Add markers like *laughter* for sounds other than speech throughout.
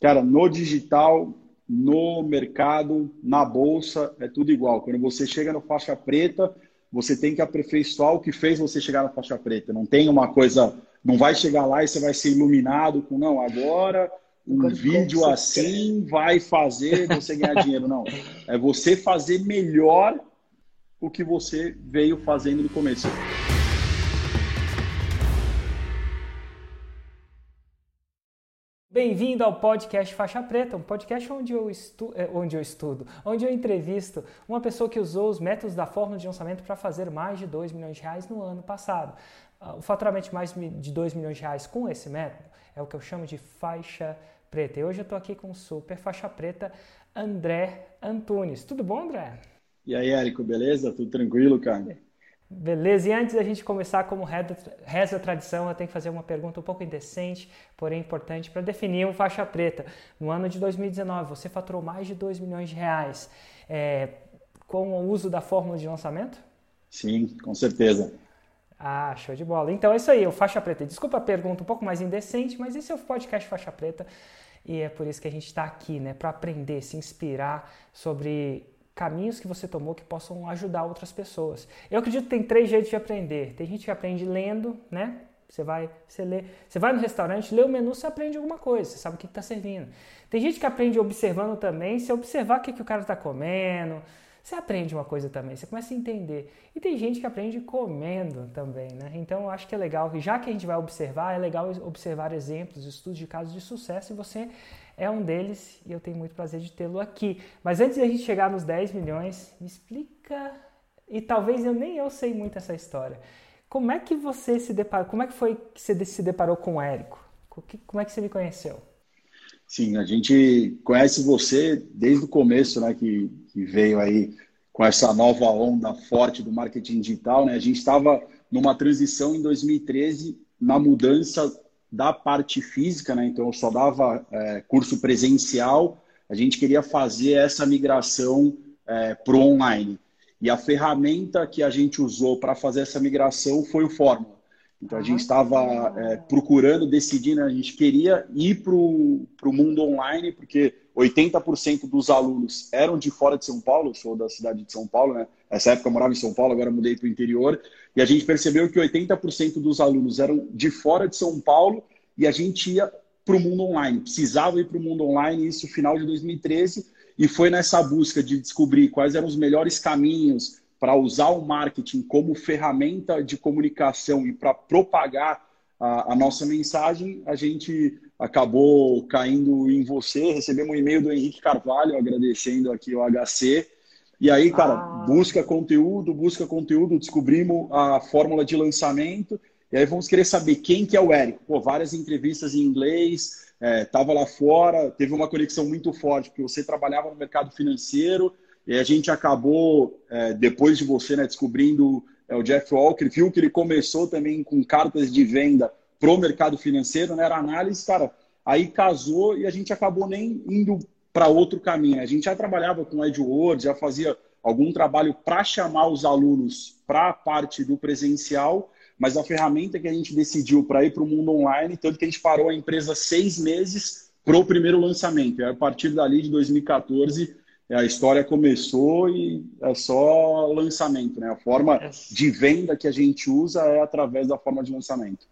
Cara, no digital, no mercado, na bolsa, é tudo igual. Quando você chega no faixa preta, você tem que aperfeiçoar o que fez você chegar na faixa preta. Não tem uma coisa, não vai chegar lá e você vai ser iluminado com, não, agora um agora vídeo assim quer. vai fazer você ganhar dinheiro. Não. É você fazer melhor o que você veio fazendo no começo. Bem-vindo ao podcast Faixa Preta, um podcast onde eu, estu eh, onde eu estudo, onde eu entrevisto uma pessoa que usou os métodos da fórmula de lançamento para fazer mais de 2 milhões de reais no ano passado. Ah, o faturamento de mais de 2 milhões de reais com esse método é o que eu chamo de faixa preta. E hoje eu estou aqui com o super faixa preta André Antunes. Tudo bom, André? E aí, Érico, beleza? Tudo tranquilo, cara? Beleza, e antes da gente começar, como reza a tradição, eu tenho que fazer uma pergunta um pouco indecente, porém importante, para definir um faixa preta. No ano de 2019, você faturou mais de 2 milhões de reais é, com o uso da fórmula de lançamento? Sim, com certeza. Ah, show de bola. Então é isso aí, o Faixa Preta. Desculpa a pergunta um pouco mais indecente, mas esse é o podcast Faixa Preta e é por isso que a gente está aqui, né? Para aprender, se inspirar sobre caminhos que você tomou que possam ajudar outras pessoas. Eu acredito que tem três jeitos de aprender. Tem gente que aprende lendo, né? Você vai, você lê, você vai no restaurante, lê o menu, você aprende alguma coisa, você sabe o que está servindo. Tem gente que aprende observando também, se observar o que, que o cara está comendo, você aprende uma coisa também, você começa a entender. E tem gente que aprende comendo também, né? Então eu acho que é legal, já que a gente vai observar, é legal observar exemplos, estudos de casos de sucesso e você é um deles e eu tenho muito prazer de tê-lo aqui. Mas antes de a gente chegar nos 10 milhões, me explica, e talvez eu nem eu sei muito essa história. Como é que você se deparou, como é que foi que você se deparou com o Érico? Como é que você me conheceu? Sim, a gente conhece você desde o começo, né, que, que veio aí com essa nova onda forte do marketing digital, né? A gente estava numa transição em 2013 na mudança da parte física, né? Então eu só dava é, curso presencial. A gente queria fazer essa migração é, para o online. E a ferramenta que a gente usou para fazer essa migração foi o Fórmula. Então a gente estava é, procurando, decidindo, a gente queria ir para o mundo online, porque 80% dos alunos eram de fora de São Paulo, sou da cidade de São Paulo, né? Essa época eu morava em São Paulo, agora mudei para o interior, e a gente percebeu que 80% dos alunos eram de fora de São Paulo e a gente ia para o mundo online, precisava ir para o mundo online, isso final de 2013, e foi nessa busca de descobrir quais eram os melhores caminhos, para usar o marketing como ferramenta de comunicação e para propagar a, a, nossa mensagem, a gente acabou caindo em você. Recebemos um e-mail do Henrique Carvalho agradecendo aqui o HC. E aí, cara, ah. busca conteúdo, busca conteúdo, descobrimos a fórmula de lançamento. E aí vamos querer saber quem que é o Érico. Pô, várias entrevistas em inglês, estava é, lá fora, teve uma conexão muito forte, porque você trabalhava no mercado financeiro, e a gente acabou, é, depois de você, né, descobrindo é, o Jeff Walker, viu que ele começou também com cartas de venda para o mercado financeiro, né, era análise, cara. Aí casou e a gente acabou nem indo para outro caminho. A gente já trabalhava com AdWords, já fazia algum trabalho para chamar os alunos para a parte do presencial, mas a ferramenta que a gente decidiu para ir para o mundo online, tanto que a gente parou a empresa seis meses para o primeiro lançamento. E a partir dali de 2014 a história começou e é só lançamento, né? A forma é. de venda que a gente usa é através da forma de lançamento.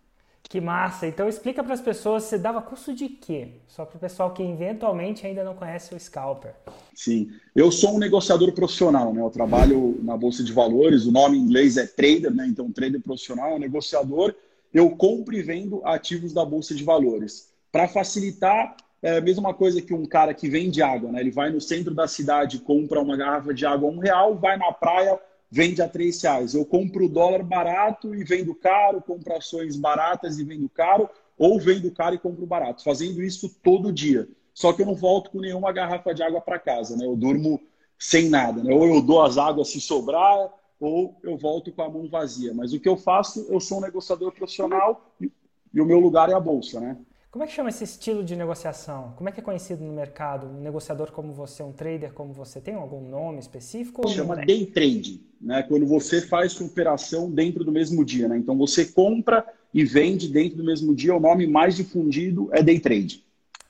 Que massa! Então explica para as pessoas, você dava curso de quê? Só para o pessoal que eventualmente ainda não conhece o Scalper. Sim, eu sou um negociador profissional, né? Eu trabalho na Bolsa de Valores, o nome em inglês é trader, né? Então trader profissional, negociador. Eu compro e vendo ativos da Bolsa de Valores. Para facilitar, é a mesma coisa que um cara que vende água, né? Ele vai no centro da cidade, compra uma garrafa de água a um real, vai na praia, vende a três reais. Eu compro dólar barato e vendo caro, compro ações baratas e vendo caro, ou vendo caro e compro barato. Fazendo isso todo dia. Só que eu não volto com nenhuma garrafa de água para casa, né? Eu durmo sem nada, né? Ou eu dou as águas se sobrar, ou eu volto com a mão vazia. Mas o que eu faço, eu sou um negociador profissional e o meu lugar é a bolsa, né? Como é que chama esse estilo de negociação? Como é que é conhecido no mercado? Um negociador como você, um trader como você, tem algum nome específico? Chama day trade, né? Quando você faz sua operação dentro do mesmo dia, né? Então você compra e vende dentro do mesmo dia, o nome mais difundido é day trade.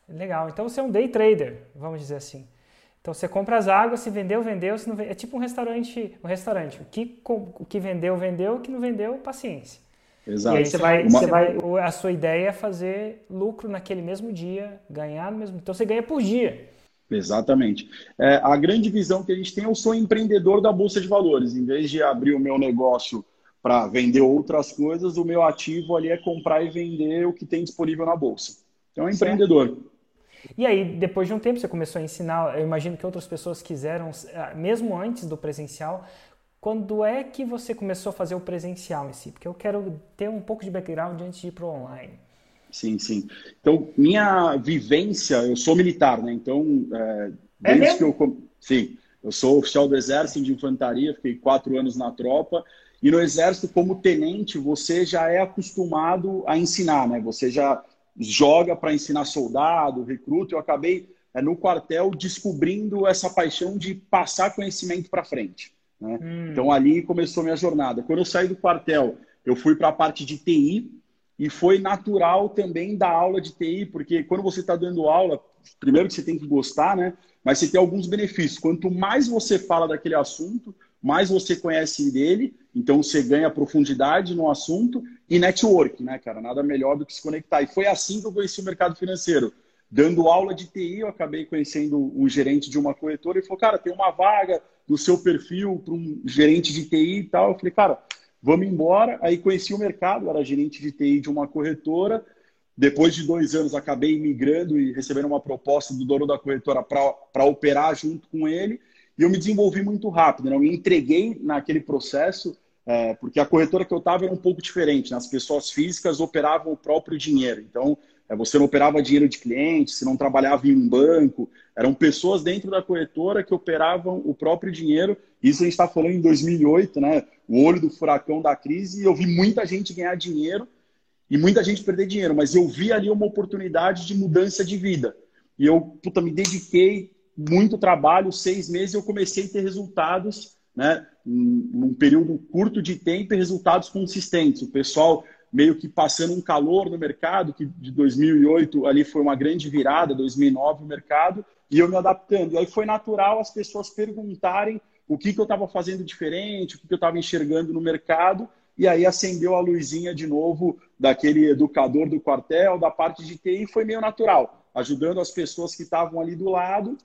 Legal. Então você é um day trader, vamos dizer assim. Então você compra as águas, se vendeu, vendeu, se não vendeu. É tipo um restaurante, um restaurante. O que, o que vendeu, vendeu, o que não vendeu, paciência. Exato. E aí você vai, Uma... você vai, a sua ideia é fazer lucro naquele mesmo dia, ganhar no mesmo. Então você ganha por dia. Exatamente. É, a grande visão que a gente tem, eu sou empreendedor da Bolsa de Valores. Em vez de abrir o meu negócio para vender outras coisas, o meu ativo ali é comprar e vender o que tem disponível na Bolsa. Então é um empreendedor. E aí, depois de um tempo, você começou a ensinar. Eu imagino que outras pessoas quiseram, ah, mesmo antes do presencial. Quando é que você começou a fazer o presencial em si? Porque eu quero ter um pouco de background antes de ir para o online. Sim, sim. Então, minha vivência, eu sou militar, né? Então, é, é desde é que eu. Sim, eu sou oficial do Exército de Infantaria, fiquei quatro anos na tropa. E no Exército, como tenente, você já é acostumado a ensinar, né? Você já joga para ensinar soldado, recruta. Eu acabei é, no quartel descobrindo essa paixão de passar conhecimento para frente. Né? Hum. Então ali começou minha jornada. Quando eu saí do quartel, eu fui para a parte de TI e foi natural também dar aula de TI, porque quando você está dando aula, primeiro que você tem que gostar, né? Mas você tem alguns benefícios. Quanto mais você fala daquele assunto, mais você conhece dele, então você ganha profundidade no assunto e network, né, cara? Nada melhor do que se conectar. E foi assim que eu conheci o mercado financeiro. Dando aula de TI, eu acabei conhecendo um gerente de uma corretora e falou, cara, tem uma vaga no seu perfil para um gerente de TI e tal. Eu falei, cara, vamos embora. Aí conheci o mercado, era gerente de TI de uma corretora. Depois de dois anos, acabei migrando e recebendo uma proposta do dono da corretora para operar junto com ele. E eu me desenvolvi muito rápido, né? eu me entreguei naquele processo, é, porque a corretora que eu estava era um pouco diferente. Né? As pessoas físicas operavam o próprio dinheiro. Então, você não operava dinheiro de cliente, você não trabalhava em um banco. Eram pessoas dentro da corretora que operavam o próprio dinheiro. Isso a gente está falando em 2008, né? o olho do furacão da crise. E eu vi muita gente ganhar dinheiro e muita gente perder dinheiro. Mas eu vi ali uma oportunidade de mudança de vida. E eu puta, me dediquei muito trabalho, seis meses eu comecei a ter resultados, né, num período curto de tempo e resultados consistentes. O pessoal meio que passando um calor no mercado, que de 2008 ali foi uma grande virada, 2009 o mercado, e eu me adaptando. E aí foi natural as pessoas perguntarem o que, que eu estava fazendo diferente, o que, que eu estava enxergando no mercado, e aí acendeu a luzinha de novo daquele educador do quartel, da parte de TI, foi meio natural, ajudando as pessoas que estavam ali do lado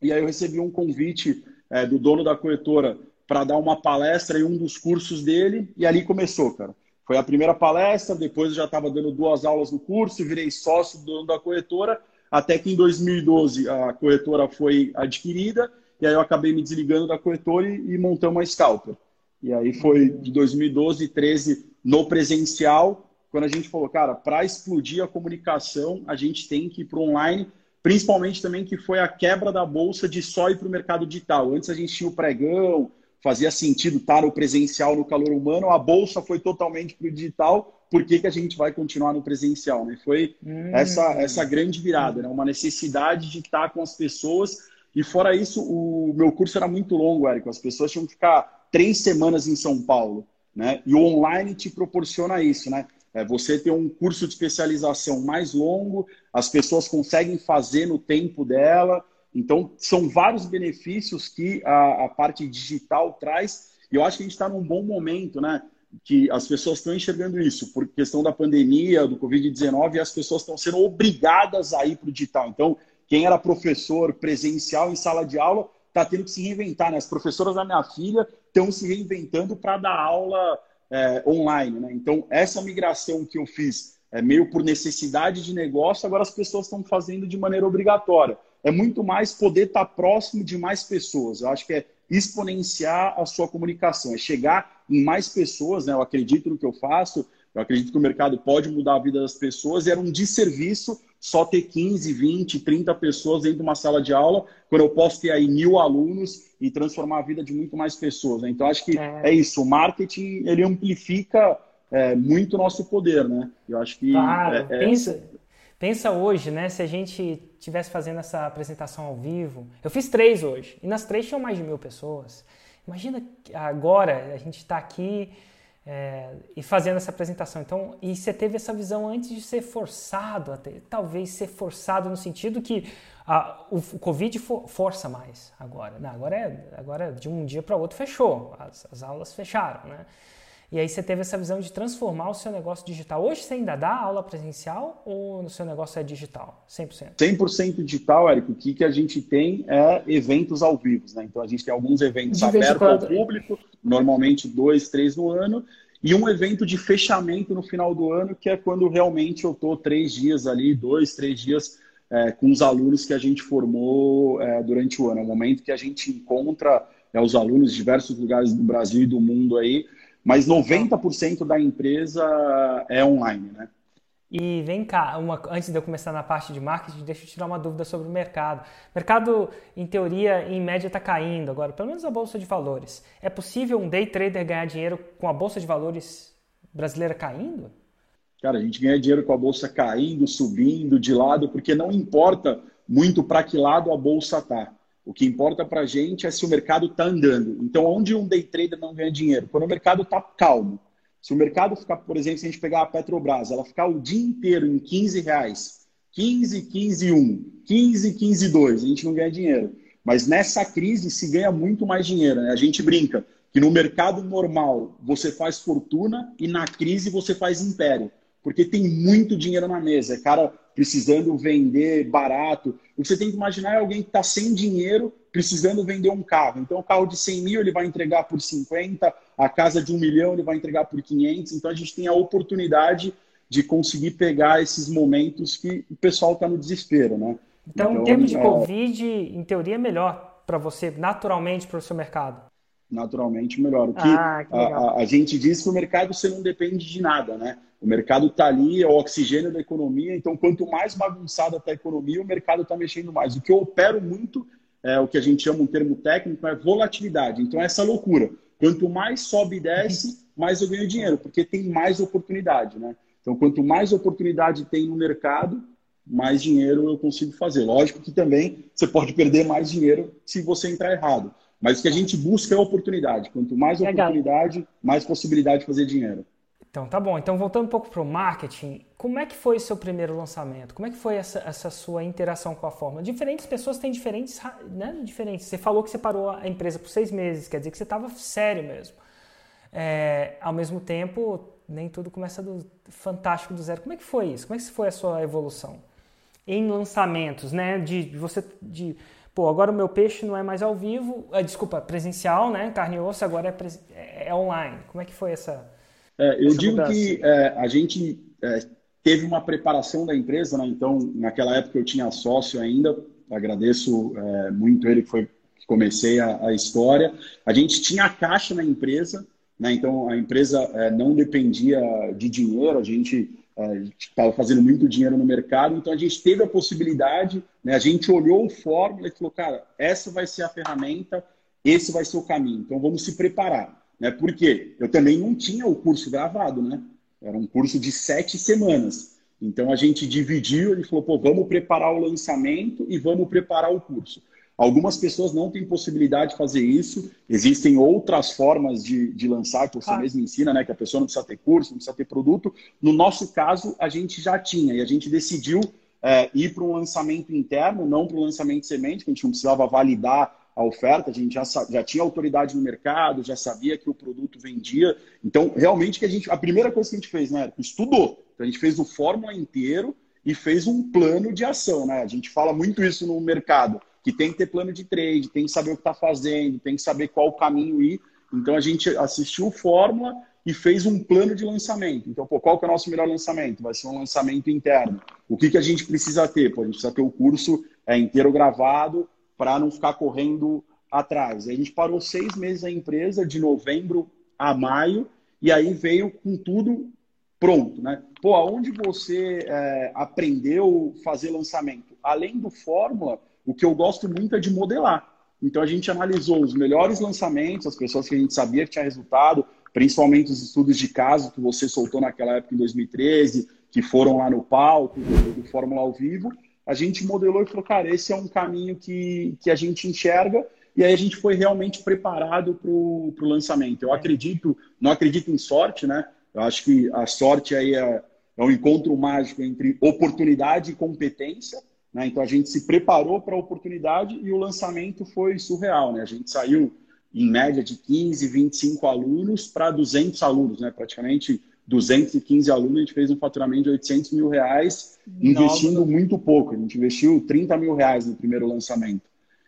e aí eu recebi um convite é, do dono da corretora para dar uma palestra em um dos cursos dele, e ali começou, cara. Foi a primeira palestra, depois eu já estava dando duas aulas no curso, virei sócio do dono da corretora, até que em 2012 a corretora foi adquirida, e aí eu acabei me desligando da corretora e, e montamos a Scalper. E aí foi de 2012 e 13 no presencial, quando a gente falou, cara, para explodir a comunicação, a gente tem que ir para online Principalmente também que foi a quebra da bolsa de só ir para o mercado digital. Antes a gente tinha o pregão, fazia sentido estar no presencial, no calor humano, a bolsa foi totalmente para o digital, por que, que a gente vai continuar no presencial? Né? Foi hum. essa, essa grande virada, né? uma necessidade de estar com as pessoas. E fora isso, o meu curso era muito longo, Érico. As pessoas tinham que ficar três semanas em São Paulo. Né? E o online te proporciona isso, né? É, você ter um curso de especialização mais longo, as pessoas conseguem fazer no tempo dela. Então, são vários benefícios que a, a parte digital traz. E eu acho que a gente está num bom momento, né? Que as pessoas estão enxergando isso por questão da pandemia, do Covid-19, e as pessoas estão sendo obrigadas a ir para o digital. Então, quem era professor presencial em sala de aula está tendo que se reinventar. Né? As professoras da minha filha estão se reinventando para dar aula é, online. Né? Então, essa migração que eu fiz é meio por necessidade de negócio, agora as pessoas estão fazendo de maneira obrigatória. É muito mais poder estar próximo de mais pessoas. Eu acho que é exponenciar a sua comunicação, é chegar em mais pessoas. Né? Eu acredito no que eu faço, eu acredito que o mercado pode mudar a vida das pessoas e era um desserviço só ter 15, 20, 30 pessoas dentro de uma sala de aula, quando eu posso ter aí mil alunos e transformar a vida de muito mais pessoas. Né? Então, acho que é. é. isso. O marketing, ele amplifica é, muito o nosso poder, né? Eu acho que... Claro. É, é, pensa, pensa hoje, né? Se a gente tivesse fazendo essa apresentação ao vivo... Eu fiz três hoje, e nas três tinham mais de mil pessoas. Imagina agora, a gente está aqui é, e fazendo essa apresentação. Então, e você teve essa visão antes de ser forçado, até, talvez ser forçado no sentido que a, o, o, Covid for, força mais agora. Não, agora, é, agora de um dia para outro fechou, as, as aulas fecharam, né? E aí você teve essa visão de transformar o seu negócio digital. Hoje você ainda dá aula presencial ou o seu negócio é digital? 100%? 100% digital, Érico. O que, que a gente tem é eventos ao vivo. Né? Então a gente tem alguns eventos abertos ao público, normalmente dois, três no ano, e um evento de fechamento no final do ano, que é quando realmente eu estou três dias ali, dois, três dias é, com os alunos que a gente formou é, durante o ano. É o momento que a gente encontra é, os alunos de diversos lugares do Brasil e do mundo aí mas 90% da empresa é online, né? E vem cá, uma, antes de eu começar na parte de marketing, deixa eu tirar uma dúvida sobre o mercado. O mercado, em teoria, em média, está caindo agora, pelo menos a Bolsa de Valores. É possível um day trader ganhar dinheiro com a Bolsa de Valores brasileira caindo? Cara, a gente ganha dinheiro com a Bolsa caindo, subindo, de lado, porque não importa muito para que lado a Bolsa está. O que importa para a gente é se o mercado está andando. Então, onde um day trader não ganha dinheiro? Quando o mercado está calmo. Se o mercado ficar, por exemplo, se a gente pegar a Petrobras, ela ficar o dia inteiro em 15 reais, 15, 15, 1, 15, 15, 2, a gente não ganha dinheiro. Mas nessa crise se ganha muito mais dinheiro. Né? A gente brinca que no mercado normal você faz fortuna e na crise você faz império. Porque tem muito dinheiro na mesa. É cara precisando vender barato. O que você tem que imaginar é alguém que está sem dinheiro, precisando vender um carro. Então, o carro de 100 mil ele vai entregar por 50, a casa de um milhão ele vai entregar por 500. Então, a gente tem a oportunidade de conseguir pegar esses momentos que o pessoal está no desespero, né? Então, então em termos de é... Covid, em teoria é melhor para você, naturalmente, para o seu mercado? Naturalmente melhor. O que, ah, que a, a, a gente diz que o mercado você não depende de nada, né? O mercado está ali, é o oxigênio da economia, então quanto mais bagunçada está a economia, o mercado está mexendo mais. O que eu opero muito, é o que a gente chama um termo técnico, é volatilidade. Então, é essa loucura. Quanto mais sobe e desce, mais eu ganho dinheiro, porque tem mais oportunidade, né? Então, quanto mais oportunidade tem no mercado, mais dinheiro eu consigo fazer. Lógico que também você pode perder mais dinheiro se você entrar errado. Mas o que a gente busca é oportunidade. Quanto mais oportunidade, mais possibilidade de fazer dinheiro. Então, tá bom. Então, voltando um pouco para o marketing, como é que foi o seu primeiro lançamento? Como é que foi essa, essa sua interação com a fórmula? Diferentes pessoas têm diferentes, né, diferentes. Você falou que você parou a empresa por seis meses, quer dizer que você estava sério mesmo. É, ao mesmo tempo, nem tudo começa do fantástico do zero. Como é que foi isso? Como é que foi a sua evolução? Em lançamentos, né? De, de você... De, pô, agora o meu peixe não é mais ao vivo, é, desculpa, presencial, né? Carne e osso, agora é, é, é online. Como é que foi essa é, eu digo mudança. que é, a gente é, teve uma preparação da empresa, né? então naquela época eu tinha sócio ainda, agradeço é, muito ele que foi que comecei a, a, história. A gente tinha a caixa na empresa, né? então a empresa é, não dependia de dinheiro, a gente estava é, fazendo muito dinheiro no mercado, então a gente teve a possibilidade, né? a gente olhou o fórmula e falou, cara, essa vai ser a ferramenta, esse vai ser o caminho, então vamos se preparar. Né? Porque eu também não tinha o curso gravado, né? Era um curso de sete semanas. Então a gente dividiu, ele falou, pô, vamos preparar o lançamento e vamos preparar o curso. Algumas pessoas não têm possibilidade de fazer isso. Existem outras formas de, de lançar, que você ah. mesmo ensina, né? Que a pessoa não precisa ter curso, não precisa ter produto. No nosso caso, a gente já tinha e a gente decidiu é, ir para um lançamento interno, não para um lançamento semente, que a gente não precisava validar a oferta, a gente já, já tinha autoridade no mercado, já sabia que o produto vendia. Então, realmente, que a gente. A primeira coisa que a gente fez, né, estudou. Então, a gente fez o fórmula inteiro e fez um plano de ação, né? A gente fala muito isso no mercado, que tem que ter plano de trade, tem que saber o que está fazendo, tem que saber qual o caminho ir. Então, a gente assistiu o fórmula e fez um plano de lançamento. Então, pô, qual que é o nosso melhor lançamento? Vai ser um lançamento interno. O que, que a gente precisa ter? Pô, a gente precisa ter o curso é, inteiro gravado, para não ficar correndo atrás. A gente parou seis meses a empresa, de novembro a maio, e aí veio com tudo pronto, né? Pô, aonde você é, aprendeu fazer lançamento? Além do Fórmula, o que eu gosto muito é de modelar. Então a gente analisou os melhores lançamentos, as pessoas que a gente sabia que tinha resultado, principalmente os estudos de caso que você soltou naquela época em 2013, que foram lá no palco do, Fórmula ao vivo, a gente modelou e falou, cara, esse é um caminho que, que a gente enxerga E aí a gente foi realmente preparado para o lançamento. Eu acredito, não acredito em sorte, né? Eu acho que a sorte aí é, é um encontro mágico entre oportunidade e competência. Né? Então a gente se preparou para a oportunidade e o lançamento foi surreal. Né? A gente saiu em média de 15, 25 alunos para 200 alunos, né? praticamente 215 alunos, a gente fez um faturamento de 800 mil reais, investindo muito pouco. A gente investiu 30 mil reais no primeiro lançamento.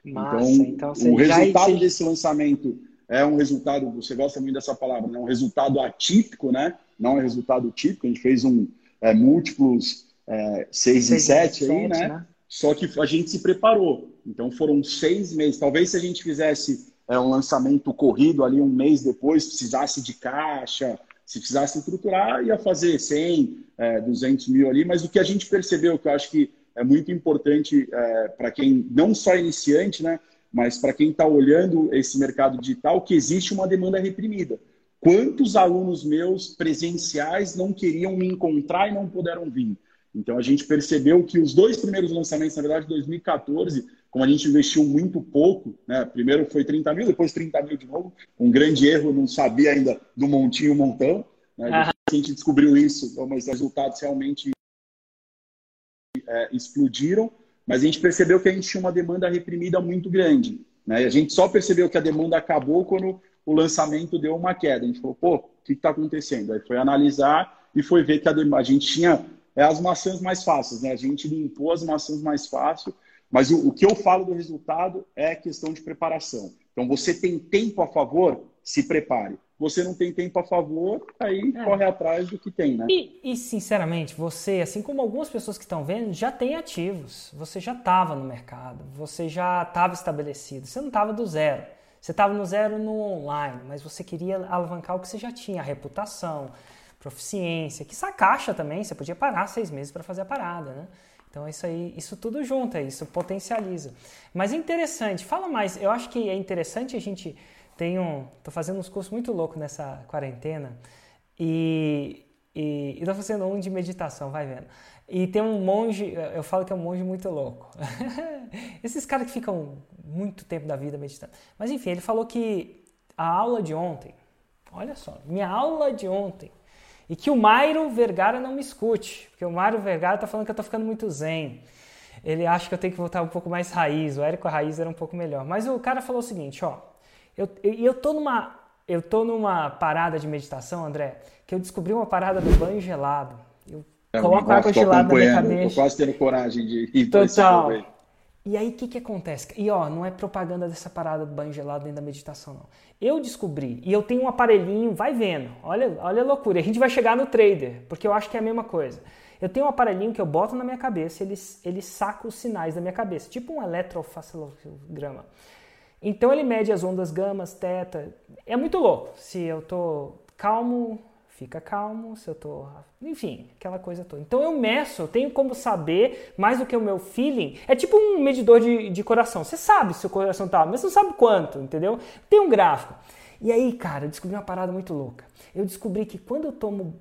Massa, então, então o resultado já... desse lançamento é um resultado, você gosta muito dessa palavra, né? um resultado atípico, né? não é resultado típico. A gente fez um é, múltiplos é, 6 e 7 aí, né? né? Só que a gente se preparou. Então foram seis meses. Talvez se a gente fizesse é, um lançamento corrido ali um mês depois, precisasse de caixa, se precisasse estruturar, ia fazer 100, é, 200 mil ali, mas o que a gente percebeu, que eu acho que é muito importante é, para quem, não só iniciante, né, mas para quem está olhando esse mercado digital, que existe uma demanda reprimida. Quantos alunos meus presenciais não queriam me encontrar e não puderam vir? Então a gente percebeu que os dois primeiros lançamentos, na verdade, 2014, como a gente investiu muito pouco, né? Primeiro foi 30 mil, depois 30 mil de novo. Um grande erro, não sabia ainda do montinho montão. Né? A, gente, descobriu isso, então, mas os resultados realmente é, explodiram. Mas a gente percebeu que a gente tinha uma demanda reprimida muito grande. Né? E a gente só percebeu que a demanda acabou quando o lançamento deu uma queda. A gente falou, pô, o que está acontecendo? Aí foi analisar e foi ver que a, a gente tinha é, as maçãs mais fáceis, né? A gente limpou as maçãs mais fácil mas o, o que eu falo do resultado é questão de preparação. Então, você tem tempo a favor, se prepare. Você não tem tempo a favor, aí é. corre atrás do que tem, né? E, e, sinceramente, você, assim como algumas pessoas que estão vendo, já tem ativos. Você já estava no mercado, você já estava estabelecido. Você não estava do zero. Você estava no zero no online, mas você queria alavancar o que você já tinha, a reputação, proficiência, que essa caixa também, você podia parar seis meses para fazer a parada, né? Então isso aí, isso tudo junto, é isso potencializa. Mas é interessante, fala mais. Eu acho que é interessante a gente tem um, tô fazendo uns cursos muito loucos nessa quarentena e e, e tô fazendo um de meditação, vai vendo. E tem um monge, eu falo que é um monge muito louco. *laughs* Esses caras que ficam muito tempo da vida meditando. Mas enfim, ele falou que a aula de ontem, olha só, minha aula de ontem e que o Mairo Vergara não me escute, porque o Mairo Vergara está falando que eu estou ficando muito zen. Ele acha que eu tenho que voltar um pouco mais raiz. O Érico Raiz era um pouco melhor. Mas o cara falou o seguinte, ó. Eu, eu, eu tô numa eu tô numa parada de meditação, André, que eu descobri uma parada do banho gelado. Eu é, coloco água gelada na minha cabeça. Tô quase tendo coragem de ir Total. E aí, o que, que acontece? E ó, não é propaganda dessa parada do banho gelado nem da meditação, não. Eu descobri, e eu tenho um aparelhinho, vai vendo, olha, olha a loucura. A gente vai chegar no trader, porque eu acho que é a mesma coisa. Eu tenho um aparelhinho que eu boto na minha cabeça, ele, ele saca os sinais da minha cabeça, tipo um eletrofacilograma. Então ele mede as ondas gamas, teta. É muito louco. Se eu tô calmo, fica calmo, se eu tô. Enfim, aquela coisa toda. Então eu meço, eu tenho como saber mais do que o meu feeling. É tipo um medidor de, de coração. Você sabe se o coração tá, mas você não sabe quanto, entendeu? Tem um gráfico. E aí, cara, eu descobri uma parada muito louca. Eu descobri que quando eu tomo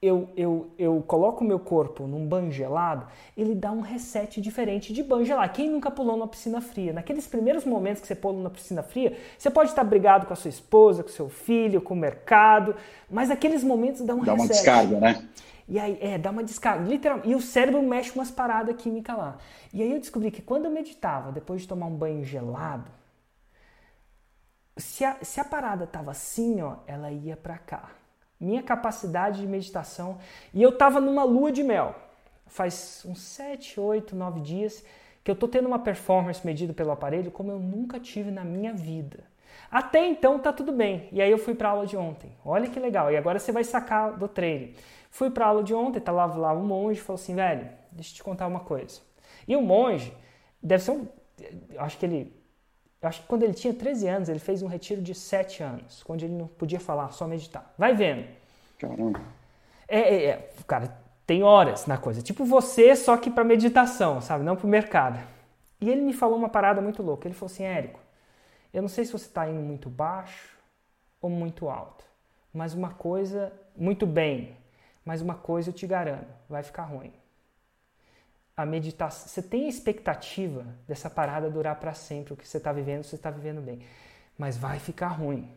eu, eu, eu coloco o meu corpo num banho gelado, ele dá um reset diferente de banho gelado. Quem nunca pulou numa piscina fria? Naqueles primeiros momentos que você pula na piscina fria, você pode estar brigado com a sua esposa, com seu filho, com o mercado, mas naqueles momentos dá um dá reset. Dá uma descarga, né? E aí, é, dá uma descarga, literalmente. E o cérebro mexe umas paradas químicas lá. E aí eu descobri que quando eu meditava, depois de tomar um banho gelado, se a, se a parada tava assim, ó, ela ia para cá minha capacidade de meditação. E eu estava numa lua de mel. Faz uns 7, 8, 9 dias que eu estou tendo uma performance medida pelo aparelho como eu nunca tive na minha vida. Até então tá tudo bem. E aí eu fui para aula de ontem. Olha que legal. E agora você vai sacar do treino. Fui para aula de ontem, tá lá, lá um monge falou assim, velho, deixa eu te contar uma coisa. E o monge deve ser um, acho que ele eu acho que quando ele tinha 13 anos, ele fez um retiro de 7 anos, onde ele não podia falar, só meditar. Vai vendo. Caramba. É, é, é cara, tem horas na coisa. Tipo você, só que para meditação, sabe? Não para o mercado. E ele me falou uma parada muito louca. Ele falou assim, Érico, eu não sei se você está indo muito baixo ou muito alto, mas uma coisa, muito bem, mas uma coisa eu te garanto, vai ficar ruim. A meditação, você tem a expectativa dessa parada durar para sempre, o que você está vivendo, você está vivendo bem, mas vai ficar ruim.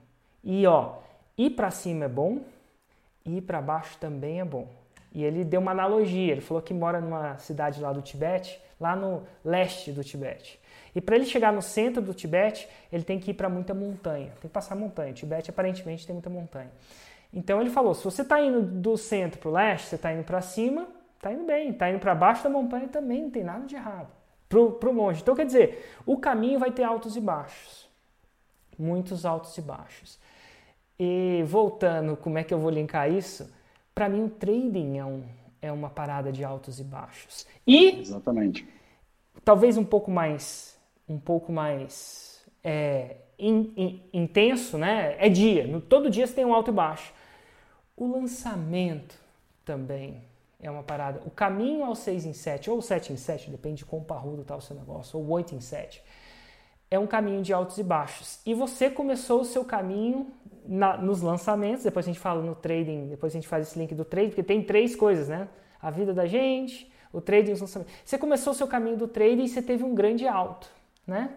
E ó, ir para cima é bom, ir para baixo também é bom. E ele deu uma analogia, ele falou que mora numa cidade lá do Tibete, lá no leste do Tibete. E para ele chegar no centro do Tibete, ele tem que ir para muita montanha, tem que passar montanha. O Tibete aparentemente tem muita montanha. Então ele falou: se você está indo do centro para o leste, você está indo para cima, Tá indo bem, tá indo para baixo da montanha também, não tem nada de errado. Pro, pro monge. Então quer dizer, o caminho vai ter altos e baixos. Muitos altos e baixos. E voltando, como é que eu vou linkar isso? Para mim o trading é, um, é uma parada de altos e baixos. E Exatamente. Talvez um pouco mais um pouco mais é, in, in, intenso, né? É dia. Todo dia você tem um alto e baixo. O lançamento também é uma parada. O caminho ao 6 em 7, ou 7 em 7, depende de quão parrudo está o seu negócio, ou 8 em 7, é um caminho de altos e baixos. E você começou o seu caminho na, nos lançamentos, depois a gente fala no trading, depois a gente faz esse link do trading, porque tem três coisas, né? A vida da gente, o trading e os lançamentos. Você começou o seu caminho do trading e você teve um grande alto, né?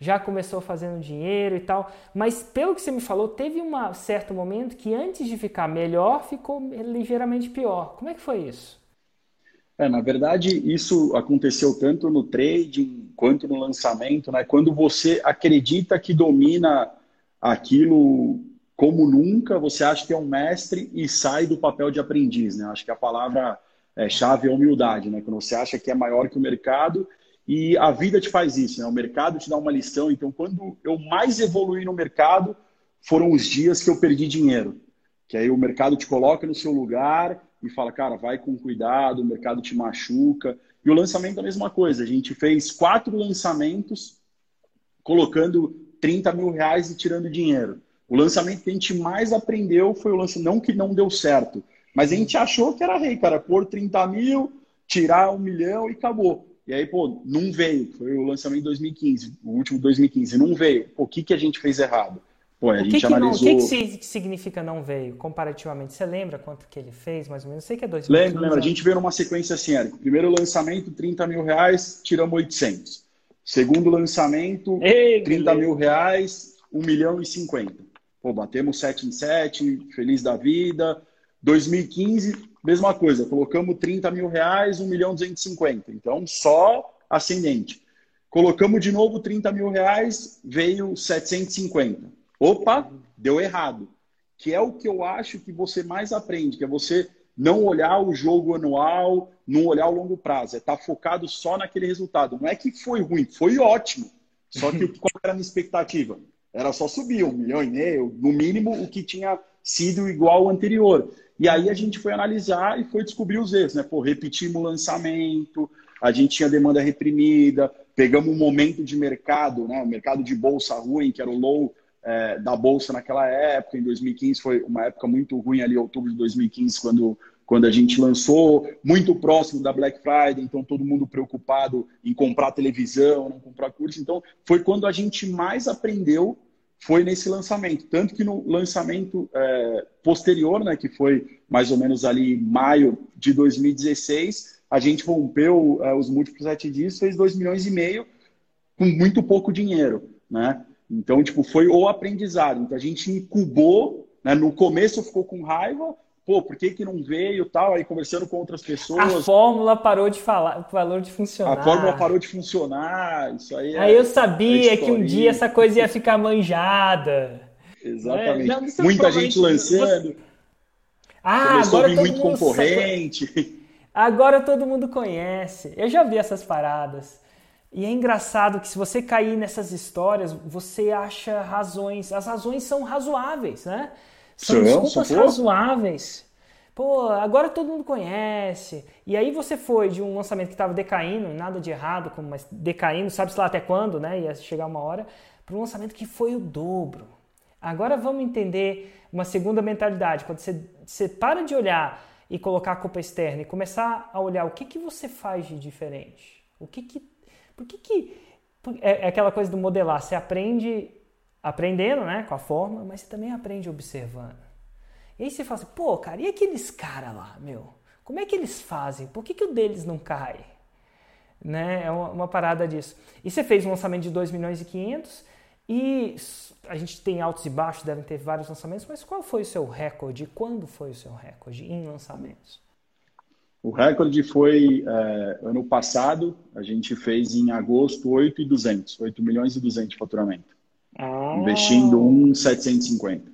Já começou fazendo dinheiro e tal, mas pelo que você me falou, teve um certo momento que antes de ficar melhor, ficou ligeiramente pior. Como é que foi isso? É, na verdade, isso aconteceu tanto no trading quanto no lançamento, né? Quando você acredita que domina aquilo como nunca, você acha que é um mestre e sai do papel de aprendiz, né? Acho que a palavra é, chave é humildade, né? Quando você acha que é maior que o mercado e a vida te faz isso, né? O mercado te dá uma lição. Então, quando eu mais evolui no mercado, foram os dias que eu perdi dinheiro. Que aí o mercado te coloca no seu lugar e fala, cara, vai com cuidado, o mercado te machuca. E o lançamento é a mesma coisa. A gente fez quatro lançamentos colocando 30 mil reais e tirando dinheiro. O lançamento que a gente mais aprendeu foi o lançamento, não que não deu certo, mas a gente achou que era rei, cara, pôr 30 mil, tirar um milhão e acabou. E aí, pô, não veio. Foi o lançamento de 2015, o último 2015. Não veio. Pô, o que, que a gente fez errado? Pô, a o gente que analisou... Não, o que, que significa não veio, comparativamente? Você lembra quanto que ele fez, mais ou menos? Eu sei que é 2015. Lembro, lembro. A gente veio numa sequência assim, Érico. Primeiro lançamento, 30 mil reais, tiramos 800. Segundo lançamento, Ei, 30 beleza. mil reais, 1 milhão e 50. Pô, batemos 7 em 7, feliz da vida. 2015, mesma coisa, colocamos 30 mil reais, 1 milhão 250. Então, só ascendente. Colocamos de novo 30 mil reais, veio 750. Opa, deu errado. Que é o que eu acho que você mais aprende, que é você não olhar o jogo anual, não olhar o longo prazo, é estar tá focado só naquele resultado. Não é que foi ruim, foi ótimo. Só que *laughs* qual era a minha expectativa? Era só subir um milhão e meio, no mínimo o que tinha sido igual ao anterior. E aí a gente foi analisar e foi descobrir os erros, né? Pô, repetimos o lançamento, a gente tinha demanda reprimida, pegamos um momento de mercado, né? O mercado de bolsa ruim, que era o low é, da bolsa naquela época, em 2015 foi uma época muito ruim ali, outubro de 2015, quando, quando a gente lançou, muito próximo da Black Friday, então todo mundo preocupado em comprar televisão, não comprar curso. Então foi quando a gente mais aprendeu foi nesse lançamento. Tanto que no lançamento é, posterior, né, que foi mais ou menos ali maio de 2016, a gente rompeu é, os múltiplos sete dias, fez 2 milhões e meio com muito pouco dinheiro, né? Então, tipo, foi o aprendizado. Então, a gente incubou, né? no começo ficou com raiva, pô, por que, que não veio tal? Aí conversando com outras pessoas. A fórmula parou de falar, parou de funcionar. A fórmula parou de funcionar. Isso aí. Aí é, eu sabia que um dia essa coisa ia ficar manjada. Exatamente. Não, Muita gente lançando. Ah, Começou agora a vir muito concorrente. Sabe. Agora todo mundo conhece. Eu já vi essas paradas. E é engraçado que se você cair nessas histórias, você acha razões. As razões são razoáveis, né? São desculpas razoáveis. Pô, agora todo mundo conhece. E aí você foi de um lançamento que estava decaindo, nada de errado, mas decaindo, sabe-se lá até quando, né? Ia chegar uma hora, para um lançamento que foi o dobro. Agora vamos entender uma segunda mentalidade. Quando você, você para de olhar e colocar a culpa externa e começar a olhar o que, que você faz de diferente. O que que. Por que que. É, é aquela coisa do modelar. Você aprende aprendendo, né, com a forma, mas você também aprende observando. E aí você fala assim, pô, cara, e aqueles caras lá, meu? Como é que eles fazem? Por que, que o deles não cai? Né? É uma, uma parada disso. E você fez um lançamento de 2 milhões e 500 e a gente tem altos e baixos, devem ter vários lançamentos, mas qual foi o seu recorde? Quando foi o seu recorde em lançamentos? O recorde foi é, ano passado, a gente fez em agosto 8 e 200, 8 milhões e 200 de faturamento. Ah. Investindo 1,750.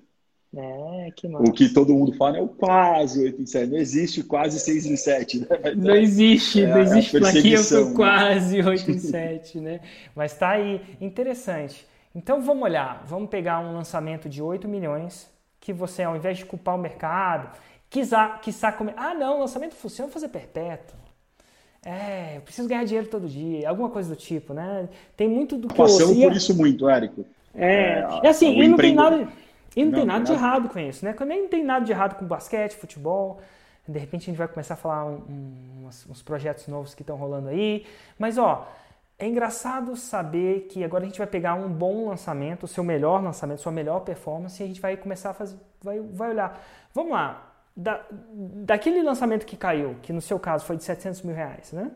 É, que. O que todo mundo fala é o quase 8 em 7. Não existe quase 6 em 7. Né? Não existe, é, não existe plaquinha por quase 8 em 7, né? Mas tá aí, interessante. Então vamos olhar, vamos pegar um lançamento de 8 milhões, que você, ao invés de culpar o mercado, quiser, quiser comer. Ah, não, o lançamento funciona, fazer perpétuo. É, eu preciso ganhar dinheiro todo dia, alguma coisa do tipo, né? Tem muito do que Passamos por isso muito, Érico. É, é assim, e não tem nada, e não, não tem nada de errado com isso, né? Nem não tem nada de errado com basquete, futebol. De repente a gente vai começar a falar um, um, uns, uns projetos novos que estão rolando aí. Mas, ó, é engraçado saber que agora a gente vai pegar um bom lançamento, o seu melhor lançamento, sua melhor performance, e a gente vai começar a fazer, vai, vai olhar. Vamos lá, da, daquele lançamento que caiu, que no seu caso foi de 700 mil reais, né?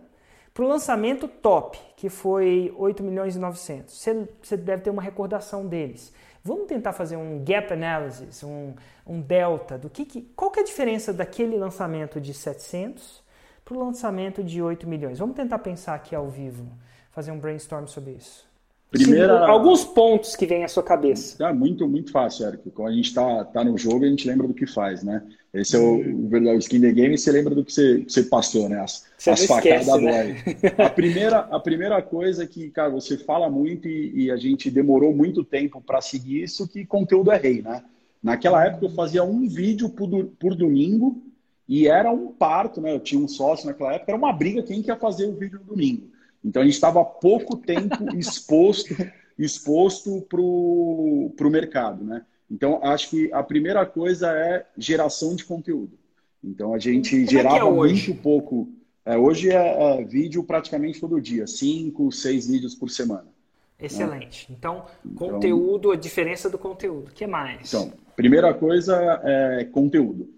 Para o lançamento top, que foi 8 milhões e 900, você, deve ter uma recordação deles. Vamos tentar fazer um gap analysis, um, um delta, do que, que qual que é a diferença daquele lançamento de 700 para o lançamento de 8 milhões? Vamos tentar pensar aqui ao vivo fazer um brainstorm sobre isso? Primeira... Alguns pontos que vêm à sua cabeça. É muito, muito fácil, Eric. Quando a gente está tá no jogo, a gente lembra do que faz, né? Esse é o, hum. o, o skin the game e você lembra do que você, que você passou, né? As, as facadas da né? A primeira, a primeira coisa que, cara, você fala muito e, e a gente demorou muito tempo para seguir isso, que conteúdo é rei, né? Naquela época eu fazia um vídeo por, por domingo e era um parto, né? Eu tinha um sócio naquela época, era uma briga quem que ia fazer o vídeo no domingo. Então a gente estava pouco tempo *laughs* exposto exposto para o mercado, né? Então acho que a primeira coisa é geração de conteúdo. Então a gente Como gerava é é muito pouco. É, hoje é, é, vídeo praticamente todo dia, cinco, seis vídeos por semana. Excelente. Né? Então, então conteúdo, a diferença do conteúdo. O que mais? Então, primeira coisa é conteúdo.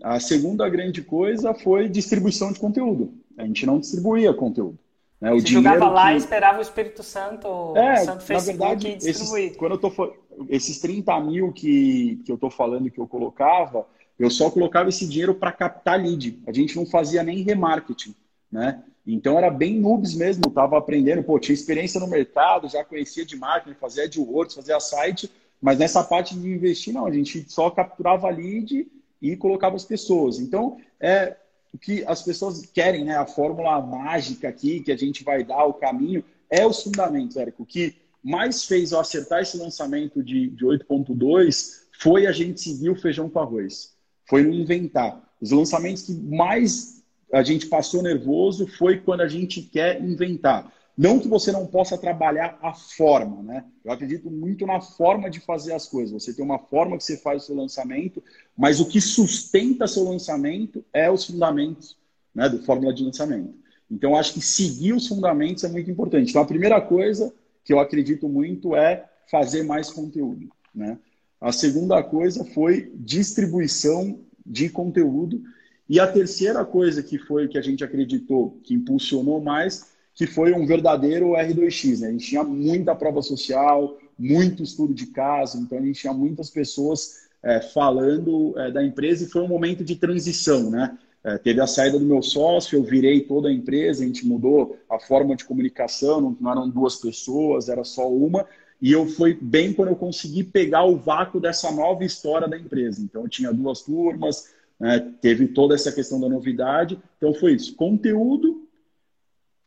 A segunda grande coisa foi distribuição de conteúdo. A gente não distribuía conteúdo. Né? O Você jogava lá que... e esperava o Espírito Santo, é, o Santo Facebook na verdade, distribuir. Esses, quando eu tô, esses 30 mil que, que eu estou falando que eu colocava, eu só colocava esse dinheiro para captar lead. A gente não fazia nem remarketing, né? Então era bem noobs mesmo, estava aprendendo, pô, tinha experiência no mercado, já conhecia de marketing, fazia AdWords, fazia site, mas nessa parte de investir não, a gente só capturava lead e colocava as pessoas. Então, é, o que as pessoas querem, né? A fórmula mágica aqui que a gente vai dar, o caminho, é os fundamentos, Érico. O que mais fez eu acertar esse lançamento de, de 8.2 foi a gente seguir o feijão com arroz. Foi no inventar. Os lançamentos que mais a gente passou nervoso foi quando a gente quer inventar. Não que você não possa trabalhar a forma, né? Eu acredito muito na forma de fazer as coisas. Você tem uma forma que você faz o seu lançamento, mas o que sustenta seu lançamento é os fundamentos né, do fórmula de lançamento. Então, acho que seguir os fundamentos é muito importante. Então, a primeira coisa que eu acredito muito é fazer mais conteúdo. Né? A segunda coisa foi distribuição de conteúdo. E a terceira coisa que foi que a gente acreditou que impulsionou mais que foi um verdadeiro R2X. Né? A gente tinha muita prova social, muito estudo de caso, então a gente tinha muitas pessoas é, falando é, da empresa e foi um momento de transição. Né? É, teve a saída do meu sócio, eu virei toda a empresa, a gente mudou a forma de comunicação, não, não eram duas pessoas, era só uma. E eu fui bem quando eu consegui pegar o vácuo dessa nova história da empresa. Então, eu tinha duas turmas, né, teve toda essa questão da novidade. Então, foi isso: conteúdo,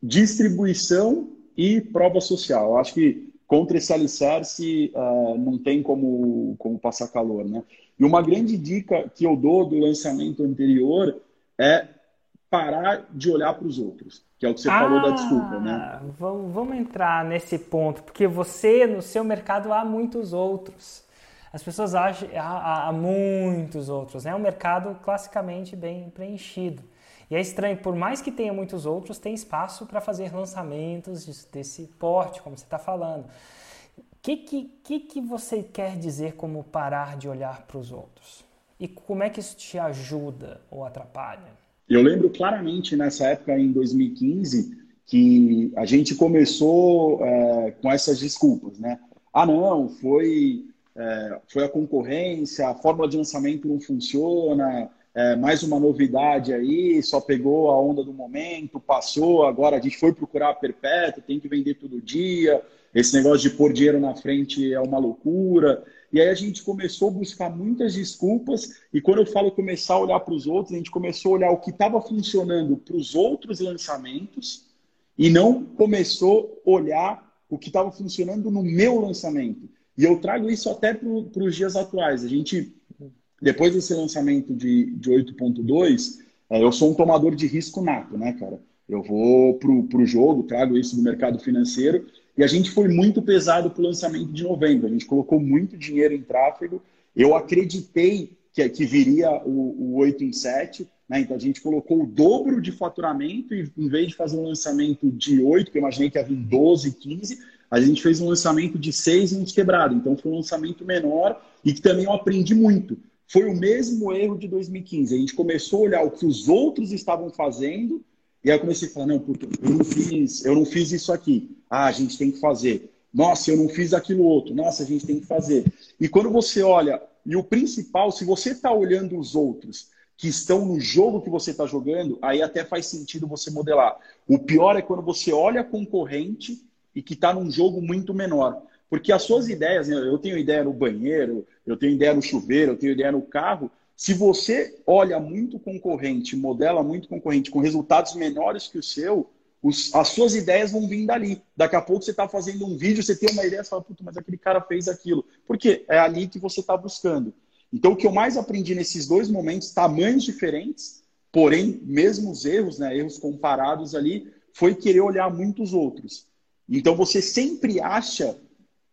distribuição e prova social. Acho que contra esse alicerce uh, não tem como, como passar calor. Né? E uma grande dica que eu dou do lançamento anterior é parar de olhar para os outros, que é o que você ah, falou da desculpa. Né? Vamos, vamos entrar nesse ponto, porque você, no seu mercado, há muitos outros. As pessoas acham há, há muitos outros. Né? É um mercado classicamente bem preenchido. E é estranho, por mais que tenha muitos outros, tem espaço para fazer lançamentos desse porte, como você está falando. O que, que, que você quer dizer como parar de olhar para os outros? E como é que isso te ajuda ou atrapalha? Eu lembro claramente nessa época, em 2015, que a gente começou é, com essas desculpas, né? Ah, não, foi, é, foi a concorrência, a fórmula de lançamento não funciona, é, mais uma novidade aí, só pegou a onda do momento, passou, agora a gente foi procurar a perpétua, tem que vender todo dia, esse negócio de pôr dinheiro na frente é uma loucura. E aí a gente começou a buscar muitas desculpas, e quando eu falo começar a olhar para os outros, a gente começou a olhar o que estava funcionando para os outros lançamentos e não começou a olhar o que estava funcionando no meu lançamento. E eu trago isso até para os dias atuais. A gente, depois desse lançamento de, de 8.2, é, eu sou um tomador de risco nato, né, cara? Eu vou para o jogo, trago isso do mercado financeiro, e a gente foi muito pesado para o lançamento de novembro. A gente colocou muito dinheiro em tráfego. Eu acreditei que, que viria o, o 8 em 7, né? Então a gente colocou o dobro de faturamento e em vez de fazer um lançamento de 8, que eu imaginei que ia vir 12, 15, a gente fez um lançamento de 6 e uns quebrados. Então foi um lançamento menor e que também eu aprendi muito. Foi o mesmo erro de 2015. A gente começou a olhar o que os outros estavam fazendo e aí eu comecei a falar, não, puta, eu não fiz, eu não fiz isso aqui. Ah, a gente tem que fazer. Nossa, eu não fiz aquilo outro. Nossa, a gente tem que fazer. E quando você olha, e o principal, se você está olhando os outros que estão no jogo que você está jogando, aí até faz sentido você modelar. O pior é quando você olha concorrente e que está num jogo muito menor. Porque as suas ideias, né? eu tenho ideia no banheiro, eu tenho ideia no chuveiro, eu tenho ideia no carro. Se você olha muito concorrente, modela muito concorrente com resultados menores que o seu, os, as suas ideias vão vir dali. Daqui a pouco você está fazendo um vídeo, você tem uma ideia e fala, puta, mas aquele cara fez aquilo. Porque é ali que você está buscando. Então, o que eu mais aprendi nesses dois momentos, tamanhos diferentes, porém, mesmos erros, né, erros comparados ali, foi querer olhar muitos outros. Então, você sempre acha